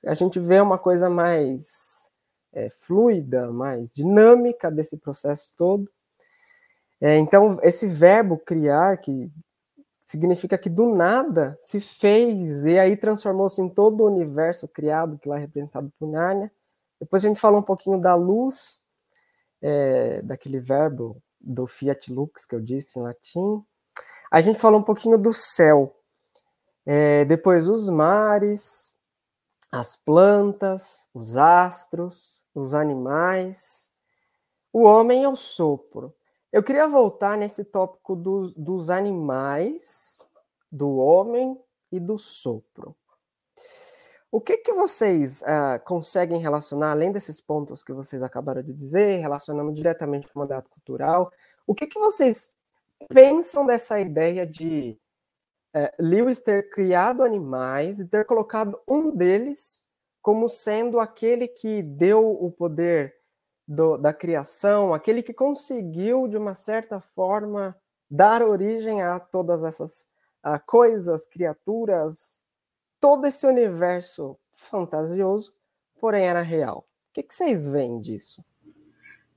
A gente vê uma coisa mais é, fluida, mais dinâmica desse processo todo. É, então, esse verbo criar, que significa que do nada se fez e aí transformou-se em todo o universo criado, que lá é representado por Nárnia. Depois a gente falou um pouquinho da luz, é, daquele verbo do fiat lux que eu disse em latim. A gente falou um pouquinho do céu. É, depois os mares, as plantas, os astros, os animais. O homem é o sopro. Eu queria voltar nesse tópico dos, dos animais, do homem e do sopro. O que, que vocês uh, conseguem relacionar, além desses pontos que vocês acabaram de dizer, relacionando diretamente com o mandato cultural, o que, que vocês pensam dessa ideia de é, Lewis ter criado animais e ter colocado um deles como sendo aquele que deu o poder do, da criação, aquele que conseguiu, de uma certa forma, dar origem a todas essas a coisas, criaturas, todo esse universo fantasioso, porém era real. O que, que vocês veem disso?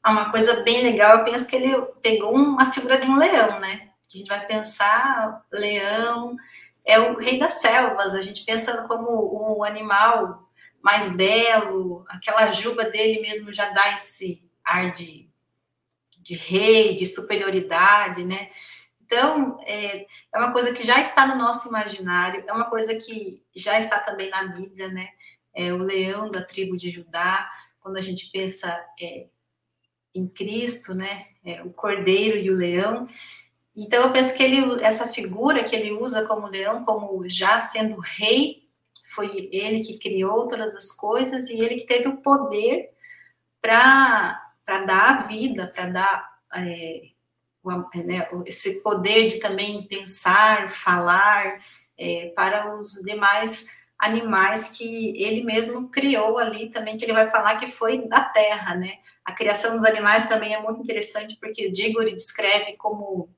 Ah, uma coisa bem legal, eu penso que ele pegou uma figura de um leão, né? A gente vai pensar, leão é o rei das selvas, a gente pensa como o animal mais belo, aquela juba dele mesmo já dá esse ar de, de rei, de superioridade, né? Então, é, é uma coisa que já está no nosso imaginário, é uma coisa que já está também na Bíblia, né? É o leão da tribo de Judá, quando a gente pensa é, em Cristo, né? É, o cordeiro e o leão. Então eu penso que ele, essa figura que ele usa como leão, como já sendo rei, foi ele que criou todas as coisas e ele que teve o poder para dar a vida, para dar é, né, esse poder de também pensar, falar é, para os demais animais que ele mesmo criou ali também, que ele vai falar que foi da terra, né? A criação dos animais também é muito interessante, porque o Diggory descreve como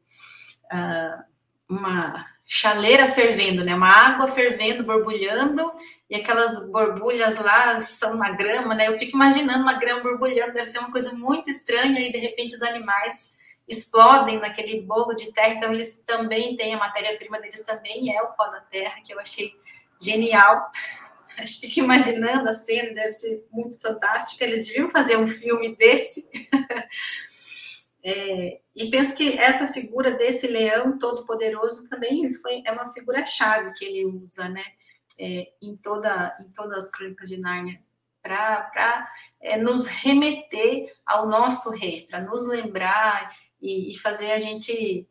uh, uma chaleira fervendo, né? Uma água fervendo, borbulhando, e aquelas borbulhas lá são na grama, né? Eu fico imaginando uma grama borbulhando, deve ser uma coisa muito estranha, e de repente os animais explodem naquele bolo de terra, então eles também têm, a matéria-prima deles também é o pó da terra, que eu achei genial. Acho que imaginando a cena, deve ser muito fantástica. Eles deviam fazer um filme desse. É, e penso que essa figura desse leão todo-poderoso também foi, é uma figura-chave que ele usa, né? É, em, toda, em todas as crônicas de Nárnia, para é, nos remeter ao nosso rei, para nos lembrar e, e, fazer a gente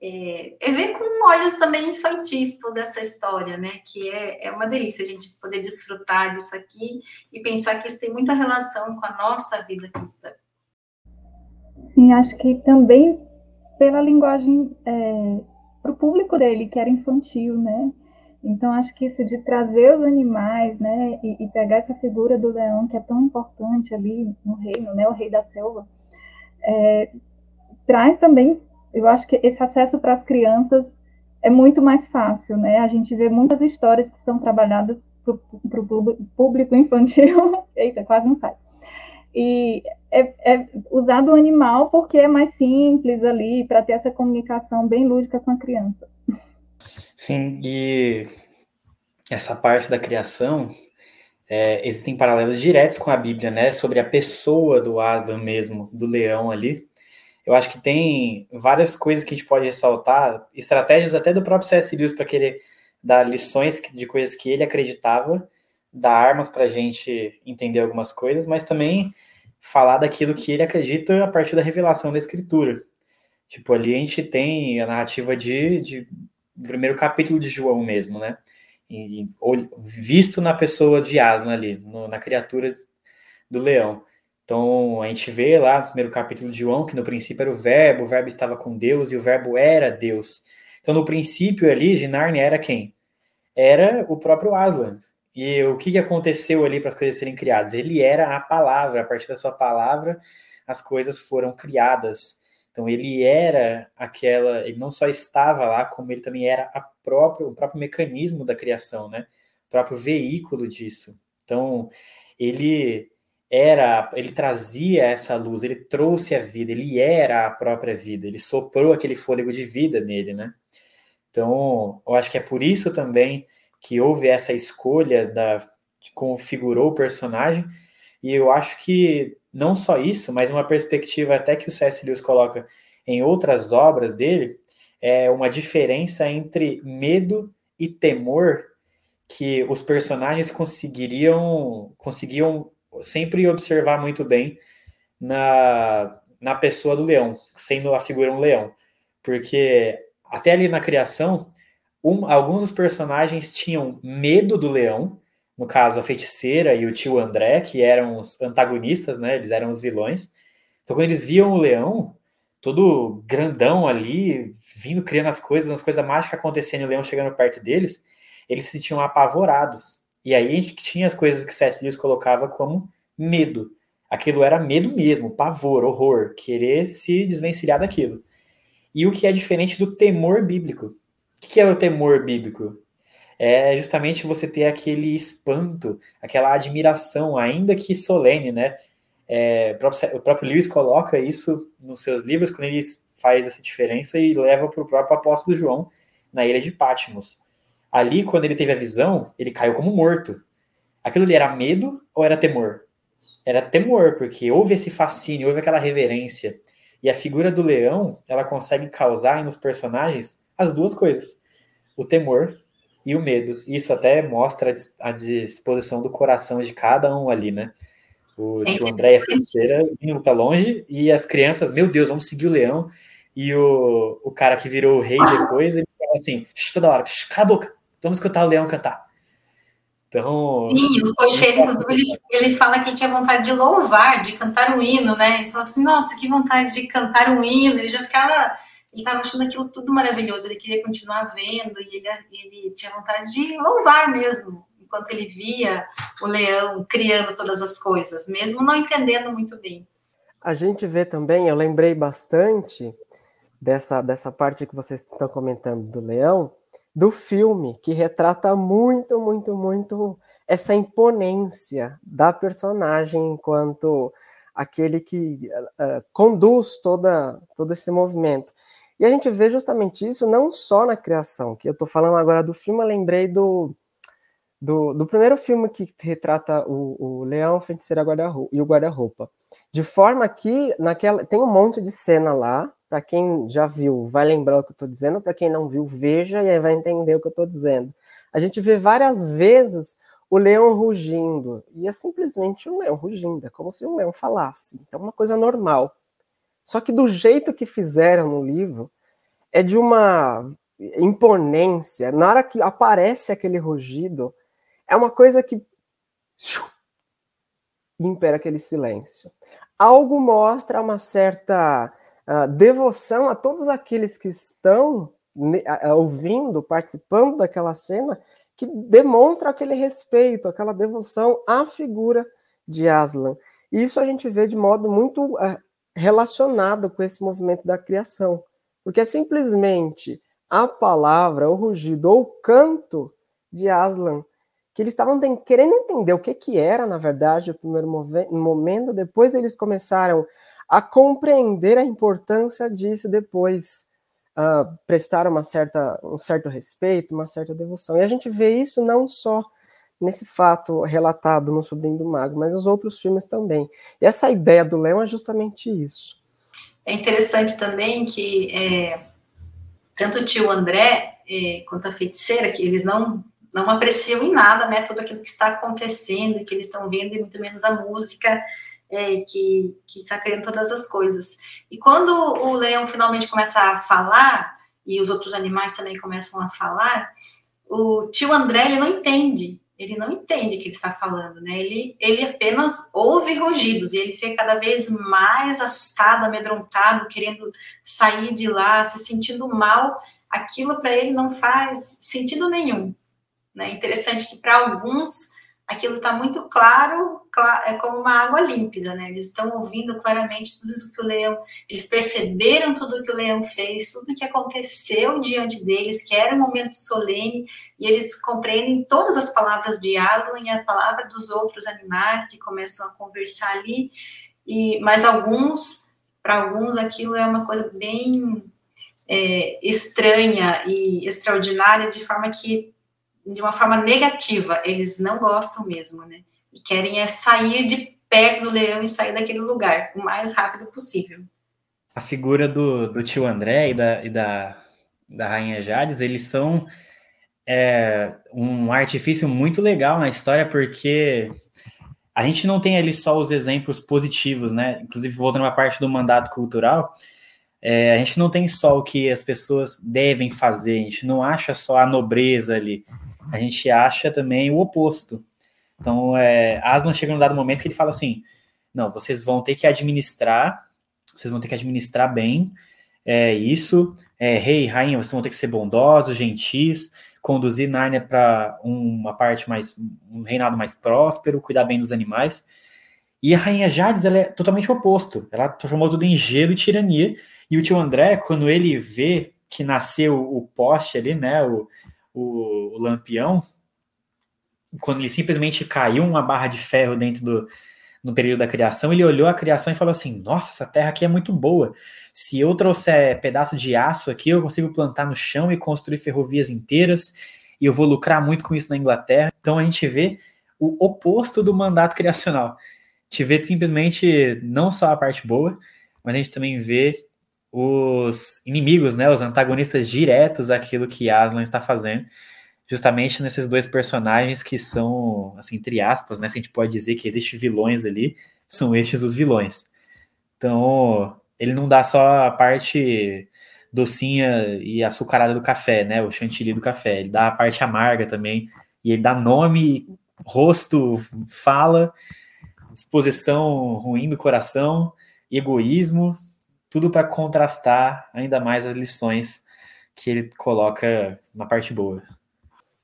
é, é, ver com olhos também infantis toda essa história, né? Que é, é uma delícia a gente poder desfrutar disso aqui e pensar que isso tem muita relação com a nossa vida cristã. Sim, acho que também pela linguagem é, para o público dele, que era infantil, né? Então, acho que isso de trazer os animais, né, e, e, pegar essa figura do leão, que é tão importante ali no reino, né, o rei da selva, é, traz também, eu acho que esse acesso para as crianças é muito mais fácil, né? A gente vê muitas histórias que são trabalhadas para o público infantil. Eita, quase não sai. E é, é usado o animal porque é mais simples ali, para ter essa comunicação bem lúdica com a criança. Sim, e essa parte da criação, é, existem paralelos diretos com a Bíblia, né? Sobre a pessoa do Aslan mesmo, do leão ali. Eu acho que tem várias coisas que a gente pode ressaltar, estratégias até do próprio C.S. Lewis para querer dar lições de coisas que ele acreditava, dar armas para a gente entender algumas coisas, mas também falar daquilo que ele acredita a partir da revelação da Escritura. Tipo, ali a gente tem a narrativa de, de do primeiro capítulo de João mesmo, né? E, visto na pessoa de Aslan ali, no, na criatura do leão. Então, a gente vê lá no primeiro capítulo de João que no princípio era o verbo, o verbo estava com Deus e o verbo era Deus. Então, no princípio ali, de Narnia era quem? Era o próprio Aslan. E o que, aconteceu ali para as coisas serem criadas? Ele era a palavra, a partir da sua palavra, as coisas foram criadas. Então ele era aquela, ele não só estava lá, como ele também era a própria, o próprio mecanismo da criação, né? O próprio veículo disso. Então ele era, ele trazia essa luz, ele trouxe a vida, ele era a própria vida, ele soprou aquele fôlego de vida nele, né? Então, eu acho que é por isso também que houve essa escolha da de configurou o personagem, e eu acho que não só isso, mas uma perspectiva até que o C.S. Lewis coloca em outras obras dele, é uma diferença entre medo e temor que os personagens conseguiriam conseguiam sempre observar muito bem na, na pessoa do leão, sendo a figura um leão. Porque até ali na criação, um, alguns dos personagens tinham medo do leão, no caso a feiticeira e o tio André, que eram os antagonistas, né? Eles eram os vilões. Então quando eles viam o leão, todo grandão ali, vindo criando as coisas, as coisas mágicas acontecendo, e o leão chegando perto deles, eles se sentiam apavorados. E aí a gente tinha as coisas que o C.S. Lewis colocava como medo. Aquilo era medo mesmo, pavor, horror, querer se desvencilhar daquilo. E o que é diferente do temor bíblico. O que é o temor bíblico? É justamente você ter aquele espanto, aquela admiração, ainda que solene, né? É, o, próprio, o próprio Lewis coloca isso nos seus livros, quando ele faz essa diferença e leva para o próprio apóstolo João na ilha de Patmos. Ali, quando ele teve a visão, ele caiu como morto. Aquilo ali era medo ou era temor? Era temor, porque houve esse fascínio, houve aquela reverência. E a figura do leão, ela consegue causar nos personagens as duas coisas: o temor e o medo. Isso até mostra a disposição do coração de cada um ali, né? O tio André e a feiticeira indo para longe e as crianças, meu Deus, vamos seguir o leão. E o, o cara que virou o rei depois, ele fala assim, toda hora, cala a boca, vamos escutar o leão cantar. Então. Sim, o cocheiro, inclusive, ele, ele fala que ele tinha vontade de louvar, de cantar um hino, né? Ele falou assim, nossa, que vontade de cantar um hino. Ele já ficava, ele estava achando aquilo tudo maravilhoso, ele queria continuar vendo, e ele, ele tinha vontade de louvar mesmo, enquanto ele via o leão criando todas as coisas, mesmo não entendendo muito bem. A gente vê também, eu lembrei bastante dessa, dessa parte que vocês estão comentando do leão, do filme, que retrata muito, muito, muito essa imponência da personagem enquanto aquele que uh, conduz toda, todo esse movimento. E a gente vê justamente isso não só na criação, que eu estou falando agora do filme, eu lembrei do, do, do primeiro filme que retrata o, o leão, feiticeira e o guarda-roupa. De forma que naquela tem um monte de cena lá para quem já viu, vai lembrar o que eu estou dizendo. Para quem não viu, veja e aí vai entender o que eu estou dizendo. A gente vê várias vezes o leão rugindo. E é simplesmente um leão rugindo. É como se um leão falasse. É uma coisa normal. Só que do jeito que fizeram no livro, é de uma imponência. Na hora que aparece aquele rugido, é uma coisa que impera aquele silêncio. Algo mostra uma certa devoção a todos aqueles que estão ouvindo, participando daquela cena, que demonstra aquele respeito, aquela devoção à figura de Aslan. E isso a gente vê de modo muito uh, relacionado com esse movimento da criação, porque é simplesmente a palavra, o rugido ou o canto de Aslan que eles estavam querendo entender o que, que era, na verdade, o primeiro momento, depois eles começaram a compreender a importância disso depois, uh, prestaram uma certa, um certo respeito, uma certa devoção. E a gente vê isso não só nesse fato relatado no Sobrinho do Mago, mas nos outros filmes também. E essa ideia do Leão é justamente isso. É interessante também que é, tanto o tio André é, quanto a feiticeira, que eles não não apreciam em nada, né, tudo aquilo que está acontecendo, que eles estão vendo, e muito menos a música, é, que, que criando todas as coisas. E quando o leão finalmente começa a falar, e os outros animais também começam a falar, o tio André, ele não entende, ele não entende o que ele está falando, né, ele, ele apenas ouve rugidos, e ele fica cada vez mais assustado, amedrontado, querendo sair de lá, se sentindo mal, aquilo para ele não faz sentido nenhum, né? Interessante que para alguns aquilo está muito claro, é como uma água límpida, né? Eles estão ouvindo claramente tudo que o leão, eles perceberam tudo que o leão fez, tudo que aconteceu diante deles, que era um momento solene, e eles compreendem todas as palavras de Aslan e a palavra dos outros animais que começam a conversar ali. E mas alguns, para alguns, aquilo é uma coisa bem é, estranha e extraordinária, de forma que de uma forma negativa, eles não gostam mesmo, né? E querem é sair de perto do leão e sair daquele lugar o mais rápido possível. A figura do, do tio André e da, e da, da Rainha Jades, eles são é, um artifício muito legal na história, porque a gente não tem ali só os exemplos positivos, né? Inclusive, voltando à parte do mandato cultural, é, a gente não tem só o que as pessoas devem fazer, a gente não acha só a nobreza ali a gente acha também o oposto. Então, é, Aslan chega num dado momento que ele fala assim: não, vocês vão ter que administrar, vocês vão ter que administrar bem é, isso. É, rei, rainha, vocês vão ter que ser bondosos, gentis, conduzir Nárnia para uma parte mais, um reinado mais próspero, cuidar bem dos animais. E a rainha Jades, ela é totalmente oposto. Ela transformou tudo em gelo e tirania. E o tio André, quando ele vê que nasceu o poste ali, né, o, o, o Lampião, quando ele simplesmente caiu uma barra de ferro dentro do no período da criação, ele olhou a criação e falou assim: Nossa, essa terra aqui é muito boa. Se eu trouxer pedaço de aço aqui, eu consigo plantar no chão e construir ferrovias inteiras, e eu vou lucrar muito com isso na Inglaterra. Então a gente vê o oposto do mandato criacional. A gente vê simplesmente não só a parte boa, mas a gente também vê os inimigos, né, os antagonistas diretos àquilo que Aslan está fazendo, justamente nesses dois personagens que são, assim, entre aspas, né, se a gente pode dizer que existe vilões ali, são estes os vilões. Então, ele não dá só a parte docinha e açucarada do café, né, o chantilly do café, ele dá a parte amarga também, e ele dá nome, rosto, fala, disposição ruim do coração, egoísmo, tudo para contrastar ainda mais as lições que ele coloca na parte boa.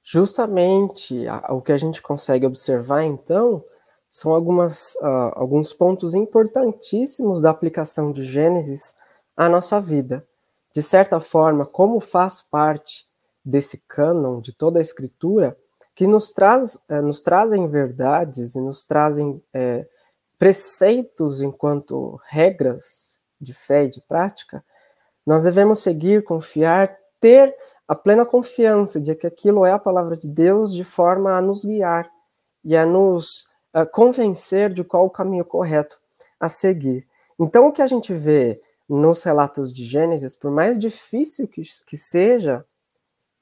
Justamente o que a gente consegue observar então são algumas, uh, alguns pontos importantíssimos da aplicação de Gênesis à nossa vida. De certa forma, como faz parte desse cânon de toda a Escritura, que nos, traz, uh, nos trazem verdades e nos trazem uh, preceitos enquanto regras de fé e de prática, nós devemos seguir, confiar, ter a plena confiança de que aquilo é a palavra de Deus de forma a nos guiar e a nos a convencer de qual o caminho correto a seguir. Então, o que a gente vê nos relatos de Gênesis, por mais difícil que, que seja,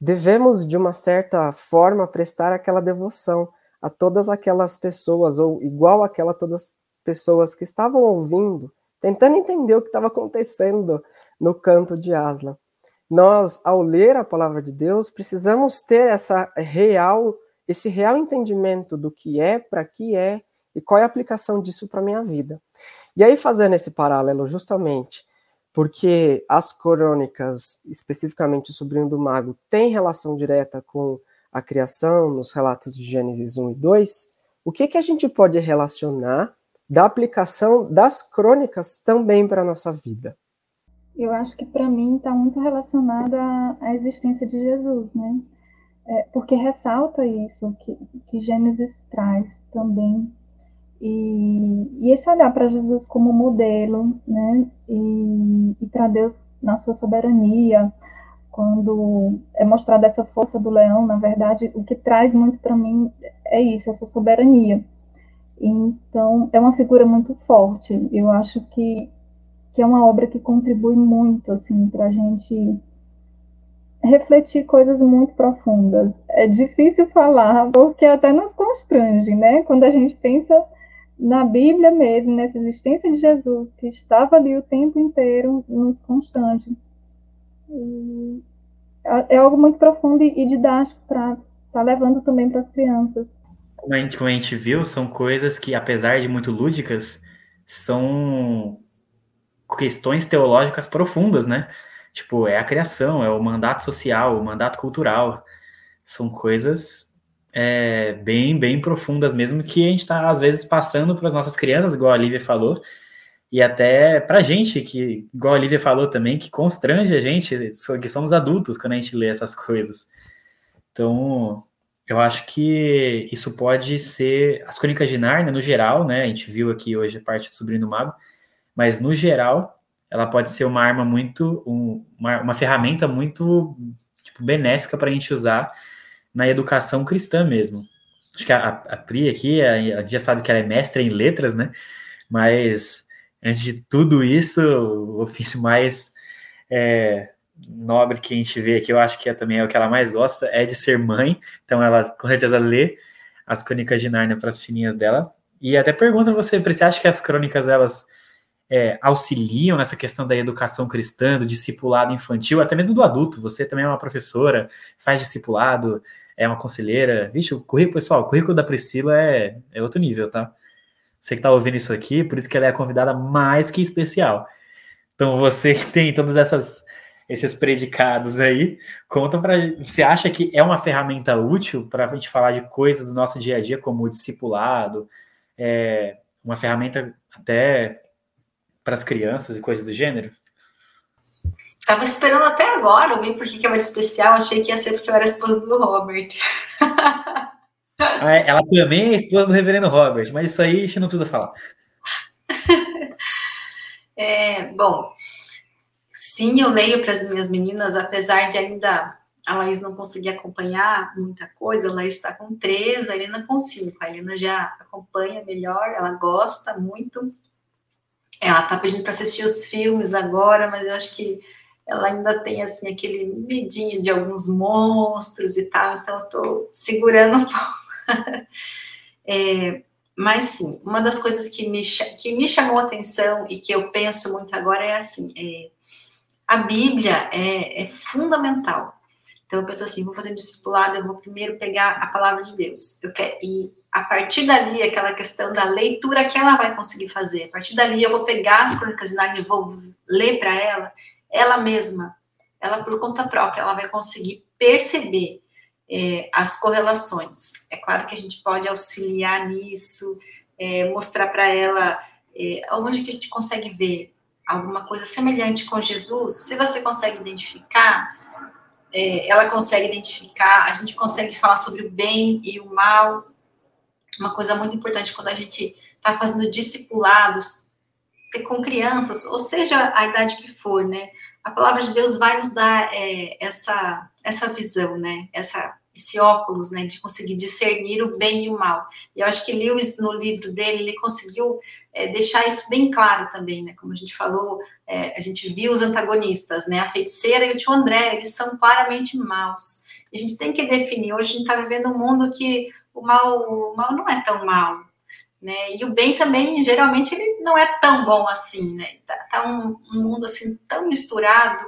devemos, de uma certa forma, prestar aquela devoção a todas aquelas pessoas, ou igual aquela todas as pessoas que estavam ouvindo tentando entender o que estava acontecendo no canto de Aslan. Nós, ao ler a palavra de Deus, precisamos ter essa real, esse real entendimento do que é, para que é e qual é a aplicação disso para minha vida. E aí fazendo esse paralelo justamente porque as crônicas, especificamente o sobrinho do mago, tem relação direta com a criação nos relatos de Gênesis 1 e 2, o que, que a gente pode relacionar da aplicação das crônicas também para a nossa vida? Eu acho que para mim está muito relacionada à existência de Jesus, né? é, porque ressalta isso que, que Gênesis traz também. E, e esse olhar para Jesus como modelo, né? E, e para Deus na sua soberania, quando é mostrada essa força do leão, na verdade, o que traz muito para mim é isso, essa soberania. Então, é uma figura muito forte. Eu acho que, que é uma obra que contribui muito, assim, para a gente refletir coisas muito profundas. É difícil falar, porque até nos constrange, né? Quando a gente pensa na Bíblia mesmo, nessa existência de Jesus, que estava ali o tempo inteiro, nos constrange. É, é algo muito profundo e didático para estar tá levando também para as crianças. Como a, gente, como a gente viu, são coisas que, apesar de muito lúdicas, são questões teológicas profundas, né? Tipo, é a criação, é o mandato social, o mandato cultural. São coisas é, bem, bem profundas mesmo que a gente está, às vezes, passando para as nossas crianças, igual a Lívia falou, e até para a gente, que, igual a Lívia falou também, que constrange a gente, que somos adultos quando a gente lê essas coisas. Então, eu acho que isso pode ser. As Crônicas de Nárnia, no geral, né? A gente viu aqui hoje a parte do Sobrinho do Mago, mas no geral, ela pode ser uma arma muito. Um, uma, uma ferramenta muito tipo, benéfica para a gente usar na educação cristã mesmo. Acho que a, a Pri aqui, a, a gente já sabe que ela é mestra em letras, né? Mas antes de tudo isso, o ofício mais é, nobre que a gente vê aqui, eu acho que é, também é o que ela mais gosta, é de ser mãe. Então ela com certeza lê as crônicas de Nárnia para as filhinhas dela. E até pergunta você, você acha que as crônicas elas é, auxiliam nessa questão da educação cristã, do discipulado infantil, até mesmo do adulto? Você também é uma professora, faz discipulado, é uma conselheira. Vixe, o currículo, pessoal, o currículo da Priscila é, é outro nível, tá? Você que está ouvindo isso aqui, por isso que ela é a convidada mais que especial. Então, você que tem todos essas, esses predicados aí, conta para Você acha que é uma ferramenta útil para a gente falar de coisas do nosso dia a dia, como o discipulado, é, uma ferramenta até para as crianças e coisas do gênero? Estava esperando até agora ouvir por que eu era especial. Achei que ia ser porque eu era esposa do Robert. Ah, é, ela também é esposa do reverendo Robert, mas isso aí a gente não precisa falar. É, bom, sim, eu leio para as minhas meninas, apesar de ainda a Laís não conseguir acompanhar muita coisa, ela está com três, a Helena com cinco. A Helena já acompanha melhor, ela gosta muito. Ela está pedindo para assistir os filmes agora, mas eu acho que ela ainda tem assim aquele medinho de alguns monstros e tal, então eu tô segurando um pouco. é, mas sim, uma das coisas que me, que me chamou a atenção e que eu penso muito agora é assim: é, a Bíblia é, é, fundamental. Então eu penso assim: vou fazer um discipulado, eu vou primeiro pegar a palavra de Deus. Eu quero, e a partir dali, aquela questão da leitura que ela vai conseguir fazer, a partir dali eu vou pegar as crônicas de Narnia e vou ler para ela ela mesma, ela por conta própria, ela vai conseguir perceber é, as correlações. É claro que a gente pode auxiliar nisso, é, mostrar para ela é, onde que a gente consegue ver alguma coisa semelhante com Jesus. Se você consegue identificar, é, ela consegue identificar, a gente consegue falar sobre o bem e o mal. Uma coisa muito importante quando a gente está fazendo discipulados com crianças, ou seja, a idade que for, né? a palavra de Deus vai nos dar é, essa, essa visão, né? Essa, esse óculos, né? De conseguir discernir o bem e o mal. E eu acho que Lewis, no livro dele, ele conseguiu é, deixar isso bem claro também, né? Como a gente falou, é, a gente viu os antagonistas, né? A feiticeira e o tio André, eles são claramente maus. E a gente tem que definir. Hoje a gente está vivendo um mundo que o mal, o mal não é tão mal, né? E o bem também, geralmente, ele não é tão bom assim, né? Tá, tá um, um, mundo assim tão misturado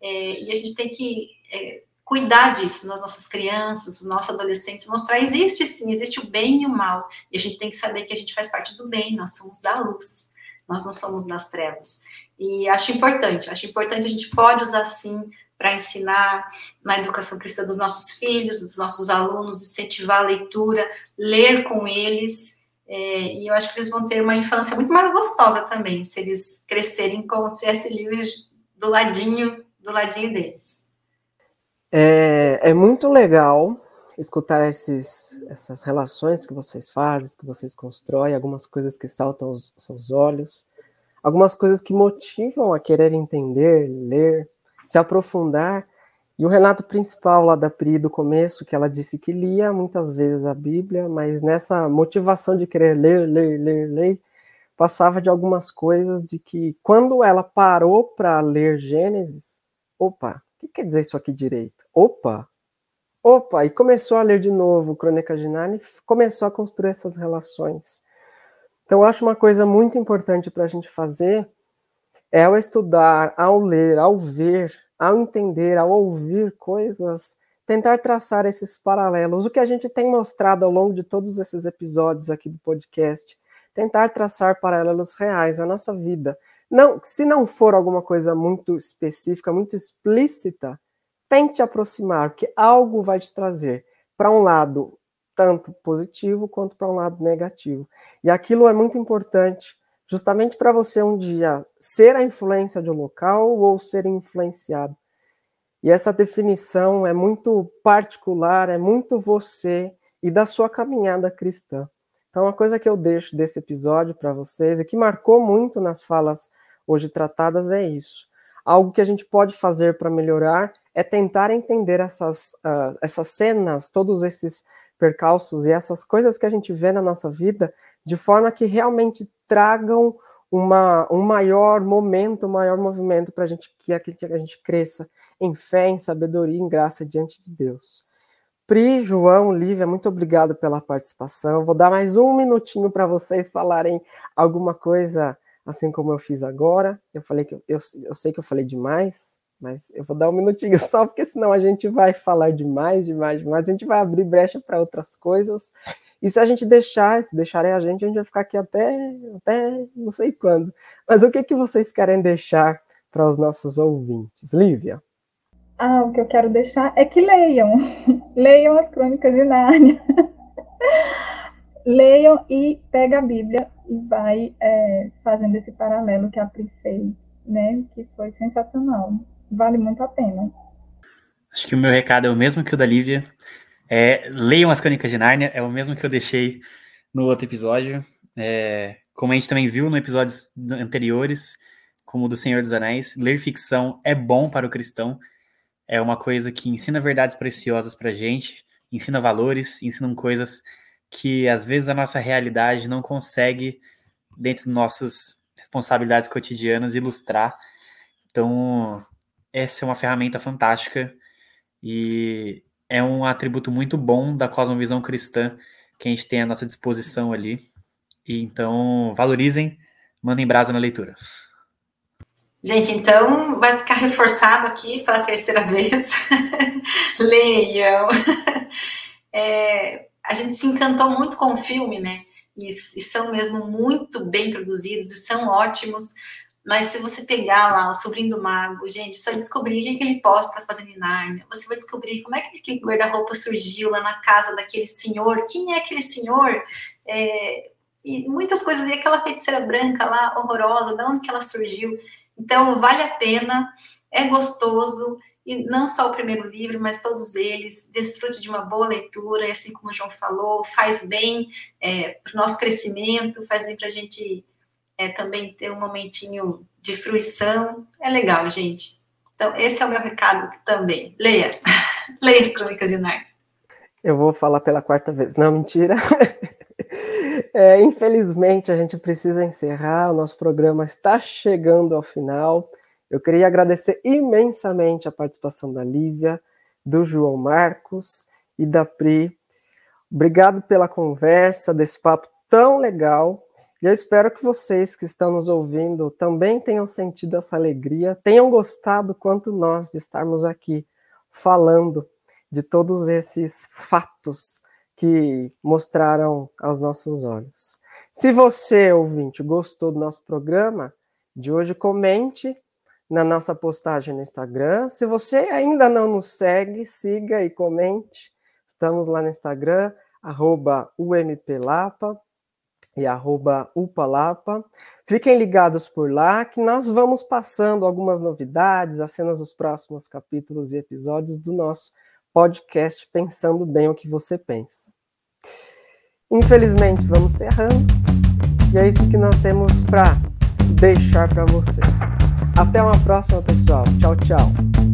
é, e a gente tem que é, cuidar disso nas nossas crianças, nos nossos adolescentes, mostrar existe sim, existe o bem e o mal e a gente tem que saber que a gente faz parte do bem, nós somos da luz, nós não somos das trevas. E acho importante, acho importante a gente pode usar sim para ensinar na educação cristã dos nossos filhos, dos nossos alunos, incentivar a leitura, ler com eles é, e eu acho que eles vão ter uma infância muito mais gostosa também, se eles crescerem com o C.S. Lewis do ladinho, do ladinho deles. É, é muito legal escutar esses, essas relações que vocês fazem, que vocês constroem, algumas coisas que saltam aos seus olhos, algumas coisas que motivam a querer entender, ler, se aprofundar. E o relato principal lá da Pri do começo, que ela disse que lia muitas vezes a Bíblia, mas nessa motivação de querer ler, ler, ler, ler, passava de algumas coisas de que quando ela parou para ler Gênesis, opa, que quer dizer isso aqui direito? Opa, opa, e começou a ler de novo Crônica de Narnia e começou a construir essas relações. Então, eu acho uma coisa muito importante para a gente fazer é ao estudar, ao ler, ao ver, ao entender, ao ouvir coisas, tentar traçar esses paralelos. O que a gente tem mostrado ao longo de todos esses episódios aqui do podcast, tentar traçar paralelos reais à nossa vida. Não, se não for alguma coisa muito específica, muito explícita, tente aproximar, porque algo vai te trazer para um lado tanto positivo quanto para um lado negativo. E aquilo é muito importante, justamente para você um dia ser a influência de um local ou ser influenciado. E essa definição é muito particular, é muito você e da sua caminhada cristã. Então, uma coisa que eu deixo desse episódio para vocês e que marcou muito nas falas hoje tratadas é isso. Algo que a gente pode fazer para melhorar é tentar entender essas, uh, essas cenas, todos esses percalços e essas coisas que a gente vê na nossa vida, de forma que realmente tragam uma, um maior momento, um maior movimento para a gente que a, gente cresça em fé, em sabedoria, em graça diante de Deus. Pri, João, Lívia, muito obrigado pela participação. Vou dar mais um minutinho para vocês falarem alguma coisa, assim como eu fiz agora. Eu falei que eu, eu, sei que eu falei demais, mas eu vou dar um minutinho só, porque senão a gente vai falar demais, demais, demais. A gente vai abrir brecha para outras coisas. E se a gente deixar, se deixarem a gente, a gente vai ficar aqui até, até não sei quando. Mas o que, que vocês querem deixar para os nossos ouvintes? Lívia? Ah, o que eu quero deixar é que leiam. leiam as crônicas de Nárnia. leiam e pega a Bíblia e vai é, fazendo esse paralelo que a Pri fez, né? Que foi sensacional vale muito a pena. Acho que o meu recado é o mesmo que o da Lívia. É, leiam as Crônicas de Nárnia, é o mesmo que eu deixei no outro episódio. É, como a gente também viu no episódios anteriores, como o do Senhor dos Anéis, ler ficção é bom para o cristão. É uma coisa que ensina verdades preciosas para gente, ensina valores, ensina coisas que às vezes a nossa realidade não consegue, dentro de nossas responsabilidades cotidianas, ilustrar. Então, essa é uma ferramenta fantástica e é um atributo muito bom da cosmovisão cristã que a gente tem à nossa disposição ali. E então, valorizem, mandem brasa na leitura. Gente, então vai ficar reforçado aqui pela terceira vez. Leiam. É, a gente se encantou muito com o filme, né? E, e, são mesmo muito bem produzidos e são ótimos. Mas se você pegar lá o sobrinho do mago, gente, você vai descobrir o que, que ele posta fazendo em Nárnia. Você vai descobrir como é que aquele guarda-roupa surgiu lá na casa daquele senhor. Quem é aquele senhor? É, e muitas coisas. E aquela feiticeira branca lá, horrorosa, de onde que ela surgiu? Então, vale a pena, é gostoso. E não só o primeiro livro, mas todos eles, desfrute de uma boa leitura, e assim como o João falou, faz bem é, para o nosso crescimento, faz bem para a gente é, também ter um momentinho de fruição. É legal, gente. Então, esse é o meu recado também. Leia. Leia as Crônicas de Narnia. Eu vou falar pela quarta vez. Não, mentira. É, infelizmente, a gente precisa encerrar. O nosso programa está chegando ao final. Eu queria agradecer imensamente a participação da Lívia, do João Marcos e da Pri. Obrigado pela conversa, desse papo tão legal. E eu espero que vocês que estão nos ouvindo também tenham sentido essa alegria, tenham gostado quanto nós de estarmos aqui falando de todos esses fatos que mostraram aos nossos olhos. Se você, ouvinte, gostou do nosso programa de hoje, comente na nossa postagem no Instagram. Se você ainda não nos segue, siga e comente. Estamos lá no Instagram, arroba UMPLapa. e arroba upalapa. Fiquem ligados por lá que nós vamos passando algumas novidades, as cenas dos próximos capítulos e episódios do nosso podcast Pensando Bem o que Você Pensa. Infelizmente, vamos encerrando. E é isso que nós temos para deixar para vocês. Até uma próxima, pessoal. Tchau, tchau.